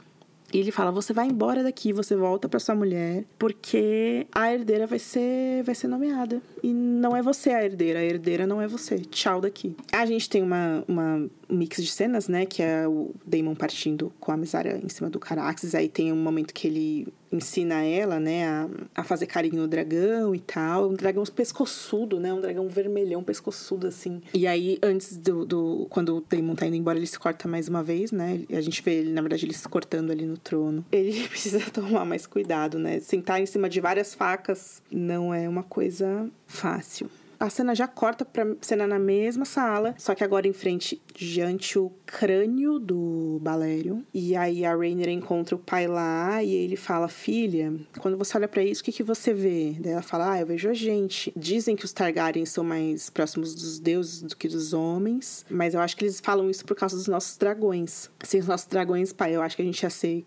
E ele fala: "Você vai embora daqui, você volta para sua mulher, porque a herdeira vai ser vai ser nomeada e não é você a herdeira, a herdeira não é você. Tchau daqui". A gente tem uma uma mix de cenas, né, que é o Damon partindo com a Misara em cima do Caraxes, aí tem um momento que ele ensina ela, né, a, a fazer carinho no dragão e tal. Um dragão pescoçudo, né? Um dragão vermelhão, pescoçudo, assim. E aí, antes do. do quando o Daemon tá indo embora, ele se corta mais uma vez, né? A gente vê ele, na verdade, ele se cortando ali no trono. Ele precisa tomar mais cuidado, né? Sentar em cima de várias facas não é uma coisa fácil a cena já corta pra cena na mesma sala, só que agora em frente, diante o crânio do Balério. E aí a Rainer encontra o pai lá e ele fala: Filha, quando você olha para isso, o que, que você vê? Daí ela fala: Ah, eu vejo a gente. Dizem que os Targaryen são mais próximos dos deuses do que dos homens, mas eu acho que eles falam isso por causa dos nossos dragões. Sem os nossos dragões, pai, eu acho que a gente ia ser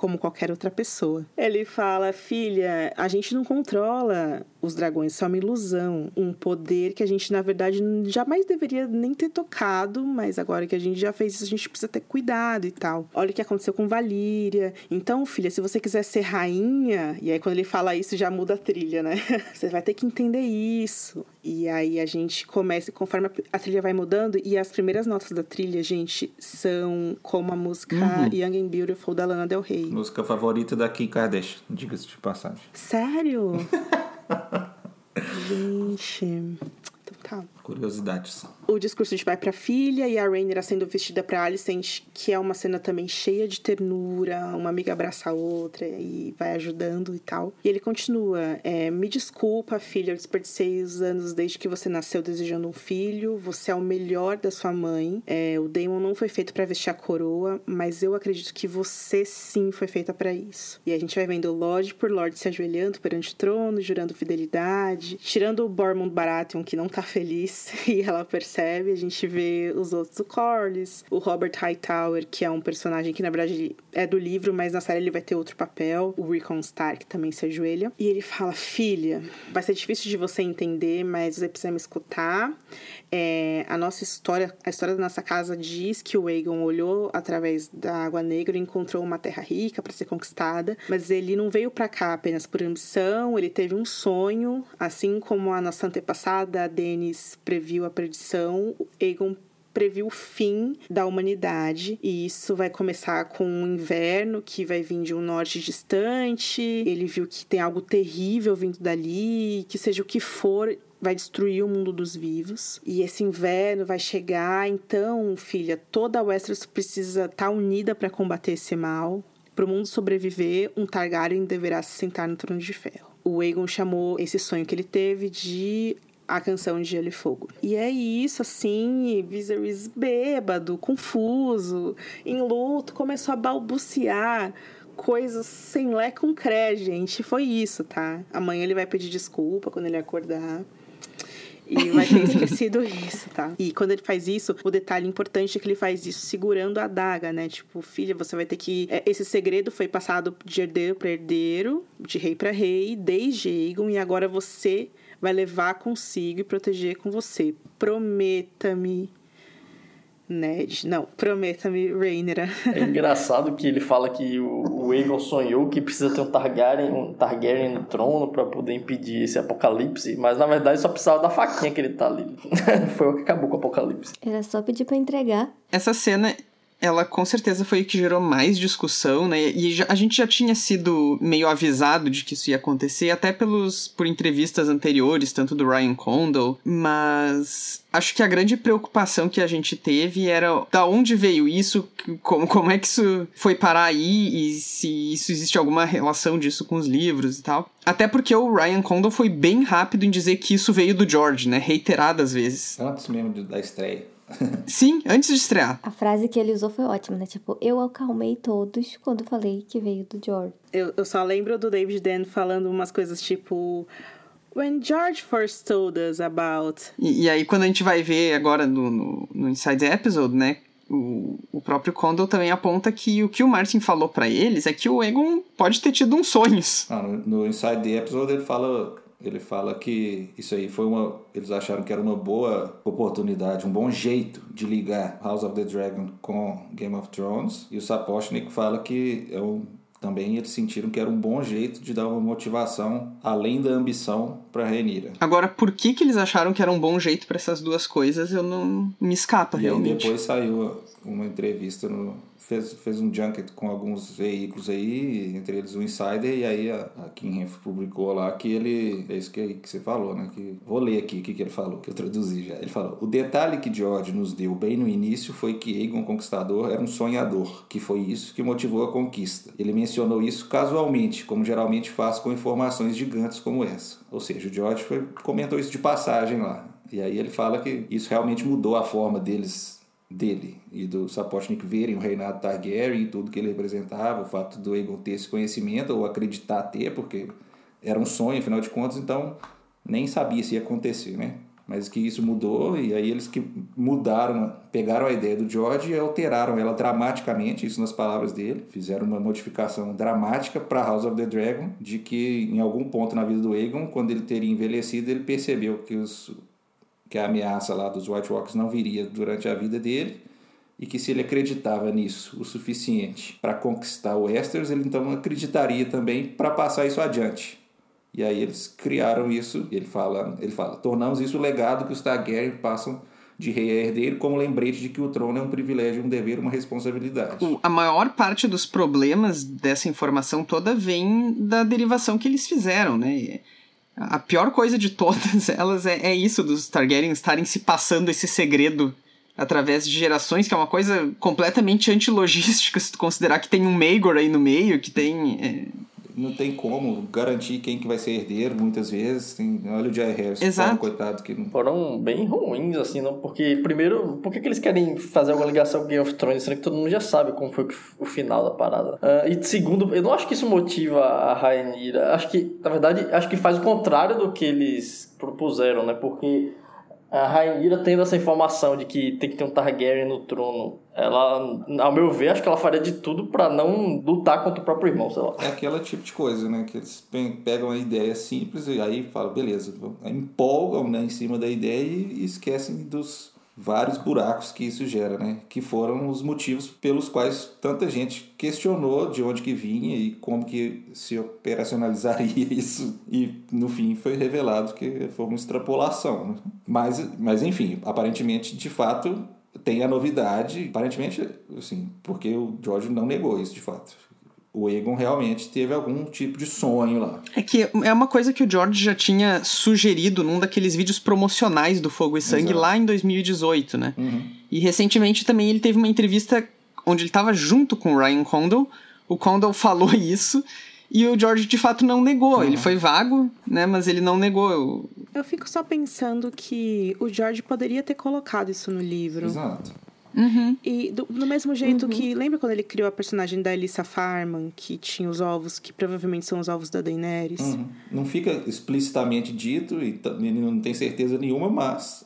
como qualquer outra pessoa. Ele fala: Filha, a gente não controla os dragões, é uma ilusão, um poder que a gente, na verdade, jamais deveria nem ter tocado, mas agora que a gente já fez isso, a gente precisa ter cuidado e tal. Olha o que aconteceu com Valíria. Então, filha, se você quiser ser rainha, e aí quando ele fala isso, já muda a trilha, né? Você vai ter que entender isso. E aí a gente começa, conforme a trilha vai mudando, e as primeiras notas da trilha, gente, são como a música uhum. Young and Beautiful da Lana Del Rey. Música favorita da Kim Kardashian, diga-se de passagem. Sério? gente. Tá. Curiosidades. O discurso de pai para filha e a Rainer sendo vestida para Alicent, que é uma cena também cheia de ternura, uma amiga abraça a outra e vai ajudando e tal. E ele continua: é, Me desculpa, filha, eu desperdicei os anos desde que você nasceu desejando um filho. Você é o melhor da sua mãe. É, o Damon não foi feito para vestir a coroa, mas eu acredito que você sim foi feita para isso. E a gente vai vendo Lorde por Lorde se ajoelhando perante o trono, jurando fidelidade, tirando o Bormund Baratheon, que não tá feliz, e ela percebe. A gente vê os outros, o Corlys, o Robert Hightower, que é um personagem que na verdade é do livro, mas na série ele vai ter outro papel. O Rickon Stark também se ajoelha. E ele fala: Filha, vai ser difícil de você entender, mas você precisa me escutar. É, a nossa história, a história da nossa casa diz que o Aegon olhou através da Água Negra e encontrou uma terra rica para ser conquistada, mas ele não veio para cá apenas por ambição, ele teve um sonho, assim como a nossa antepassada, Stannis previu a perdição, Aegon previu o fim da humanidade e isso vai começar com um inverno que vai vir de um norte distante. Ele viu que tem algo terrível vindo dali, que seja o que for, vai destruir o mundo dos vivos. E esse inverno vai chegar, então, filha, toda a Westeros precisa estar tá unida para combater esse mal. Para o mundo sobreviver, um Targaryen deverá se sentar no trono de ferro. O Aegon chamou esse sonho que ele teve de a canção de Gelo e Fogo. E é isso, assim, Viserys bêbado, confuso, em luto, começou a balbuciar coisas sem lé com cré, gente. Foi isso, tá? Amanhã ele vai pedir desculpa quando ele acordar. E vai ter esquecido isso, tá? E quando ele faz isso, o detalhe importante é que ele faz isso segurando a adaga, né? Tipo, filha, você vai ter que. É, esse segredo foi passado de herdeiro para herdeiro, de rei para rei, desde Aegon, e agora você vai levar consigo e proteger com você. Prometa-me. Ned. Não, prometa-me, Rhaenyra. É engraçado que ele fala que o, o Aegon sonhou que precisa ter um Targaryen, um Targaryen no trono para poder impedir esse apocalipse, mas na verdade só precisava da faquinha que ele tá ali. Foi o que acabou com o apocalipse. Era só pedir para entregar. Essa cena ela com certeza foi o que gerou mais discussão, né? E já, a gente já tinha sido meio avisado de que isso ia acontecer, até pelos por entrevistas anteriores, tanto do Ryan Condal, mas acho que a grande preocupação que a gente teve era da onde veio isso, como, como é que isso foi parar aí e se isso existe alguma relação disso com os livros e tal. Até porque o Ryan Condal foi bem rápido em dizer que isso veio do George, né? Reiteradas vezes. Antes mesmo da estreia. Sim, antes de estrear. A frase que ele usou foi ótima, né? Tipo, eu acalmei todos quando falei que veio do George. Eu, eu só lembro do David Dan falando umas coisas tipo. When George first told us about. E, e aí, quando a gente vai ver agora no, no, no Inside Episode, né? O, o próprio Condor também aponta que o que o Martin falou para eles é que o Egon pode ter tido uns sonhos. Ah, no, no Inside the Episode ele fala ele fala que isso aí foi uma. Eles acharam que era uma boa oportunidade, um bom jeito de ligar House of the Dragon com Game of Thrones. E o Sapochnik fala que é um, também eles sentiram que era um bom jeito de dar uma motivação além da ambição para Renira. Agora, por que, que eles acharam que era um bom jeito para essas duas coisas, eu não me escapa e realmente. E depois saiu uma entrevista no fez, fez um junket com alguns veículos aí, entre eles o Insider, e aí a, a Kinhef publicou lá que ele. É isso que, que você falou, né? Que, vou ler aqui o que, que ele falou, que eu traduzi já. Ele falou: O detalhe que George nos deu bem no início foi que Aegon Conquistador era um sonhador, que foi isso que motivou a conquista. Ele mencionou isso casualmente, como geralmente faz com informações gigantes como essa. Ou seja, o George foi, comentou isso de passagem lá. E aí ele fala que isso realmente mudou a forma deles dele e do Sapochnik verem o reinado Targaryen e tudo que ele representava, o fato do Aegon ter esse conhecimento ou acreditar ter, porque era um sonho, afinal de contas, então nem sabia se ia acontecer, né? Mas que isso mudou e aí eles que mudaram, pegaram a ideia do George e alteraram ela dramaticamente, isso nas palavras dele, fizeram uma modificação dramática para House of the Dragon, de que em algum ponto na vida do Aegon, quando ele teria envelhecido, ele percebeu que os que a ameaça lá dos White Walkers não viria durante a vida dele e que se ele acreditava nisso o suficiente para conquistar o Westeros, ele então acreditaria também para passar isso adiante. E aí eles criaram isso, ele fala, ele fala, tornamos isso o legado que os Targaryen passam de rei a herdeiro como lembrete de que o trono é um privilégio, um dever, uma responsabilidade. A maior parte dos problemas dessa informação toda vem da derivação que eles fizeram, né? A pior coisa de todas elas é, é isso dos Targaryens estarem se passando esse segredo através de gerações, que é uma coisa completamente antilogística se tu considerar que tem um Maegor aí no meio, que tem... É... Não tem como garantir quem que vai ser herdeiro, muitas vezes. Tem, olha o Jay Harris, Exato. coitado que não... Foram bem ruins, assim, não? Porque, primeiro, por que, que eles querem fazer alguma ligação com Game of Thrones, sendo que todo mundo já sabe como foi o final da parada? Uh, e segundo, eu não acho que isso motiva a Rhaenyra. Acho que, na verdade, acho que faz o contrário do que eles propuseram, né? Porque a Rainira tendo essa informação de que tem que ter um Targaryen no trono, ela, ao meu ver, acho que ela faria de tudo para não lutar contra o próprio irmão, sei lá. É aquele tipo de coisa, né? Que eles pegam a ideia simples e aí falam, beleza, empolgam né, em cima da ideia e esquecem dos vários buracos que isso gera, né? Que foram os motivos pelos quais tanta gente questionou de onde que vinha e como que se operacionalizaria isso. E no fim foi revelado que foi uma extrapolação. Né? Mas, mas enfim, aparentemente, de fato, tem a novidade, aparentemente, assim, porque o George não negou isso de fato o Egon realmente teve algum tipo de sonho lá. É que é uma coisa que o George já tinha sugerido num daqueles vídeos promocionais do Fogo e Sangue Exato. lá em 2018, né? Uhum. E recentemente também ele teve uma entrevista onde ele estava junto com o Ryan Condal. O Condal falou isso e o George de fato não negou. Uhum. Ele foi vago, né? Mas ele não negou. Eu fico só pensando que o George poderia ter colocado isso no livro. Exato. Uhum. E do, do, mesmo jeito uhum. que. Lembra quando ele criou a personagem da Elissa Farman, que tinha os ovos, que provavelmente são os ovos da Daenerys? Uhum. Não fica explicitamente dito e não tem certeza nenhuma, mas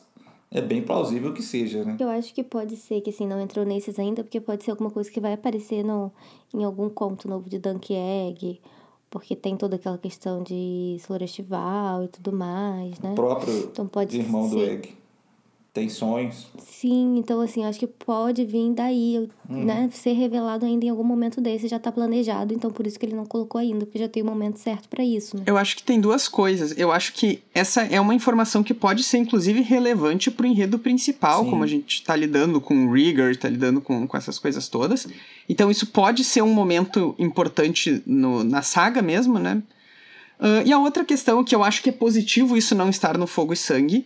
é bem plausível que seja, né? Eu acho que pode ser que assim, não entrou nesses ainda, porque pode ser alguma coisa que vai aparecer no, em algum conto novo de Dunk Egg, porque tem toda aquela questão de florestival e tudo mais, né? O próprio então pode irmão ser. do Egg tem sonhos. Sim, então assim, acho que pode vir daí, hum. né? Ser revelado ainda em algum momento desse, já tá planejado, então por isso que ele não colocou ainda, porque já tem o momento certo para isso, né? Eu acho que tem duas coisas. Eu acho que essa é uma informação que pode ser, inclusive, relevante pro enredo principal, Sim. como a gente tá lidando com o Rigor, tá lidando com, com essas coisas todas. Então isso pode ser um momento importante no, na saga mesmo, né? Uh, e a outra questão que eu acho que é positivo isso não estar no Fogo e Sangue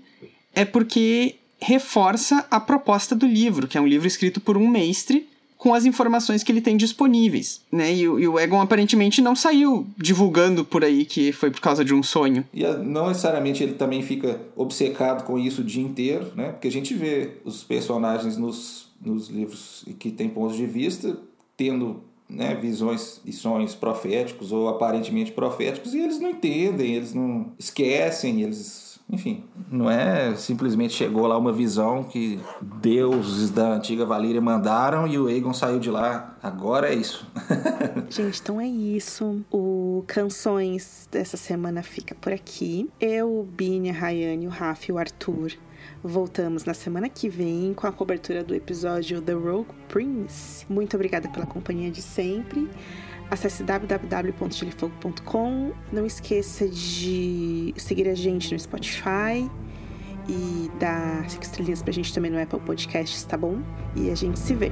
é porque reforça a proposta do livro, que é um livro escrito por um mestre com as informações que ele tem disponíveis, né? E, e, o Egon aparentemente não saiu divulgando por aí que foi por causa de um sonho. E ah, não necessariamente ele também fica obcecado com isso o dia inteiro, né? Porque a gente vê os personagens nos, nos livros que têm pontos de vista tendo né, visões e sonhos proféticos ou aparentemente proféticos e eles não entendem, eles não esquecem, eles enfim, não é simplesmente chegou lá uma visão que deuses da antiga Valíria mandaram e o Aegon saiu de lá. Agora é isso. Gente, então é isso. O Canções dessa semana fica por aqui. Eu, Bini, a Rayane, o Rafa e o Arthur voltamos na semana que vem com a cobertura do episódio The Rogue Prince. Muito obrigada pela companhia de sempre. Acesse www.gelifogo.com. Não esqueça de seguir a gente no Spotify e dar cinco estrelinhas pra gente também no Apple Podcasts, tá bom? E a gente se vê.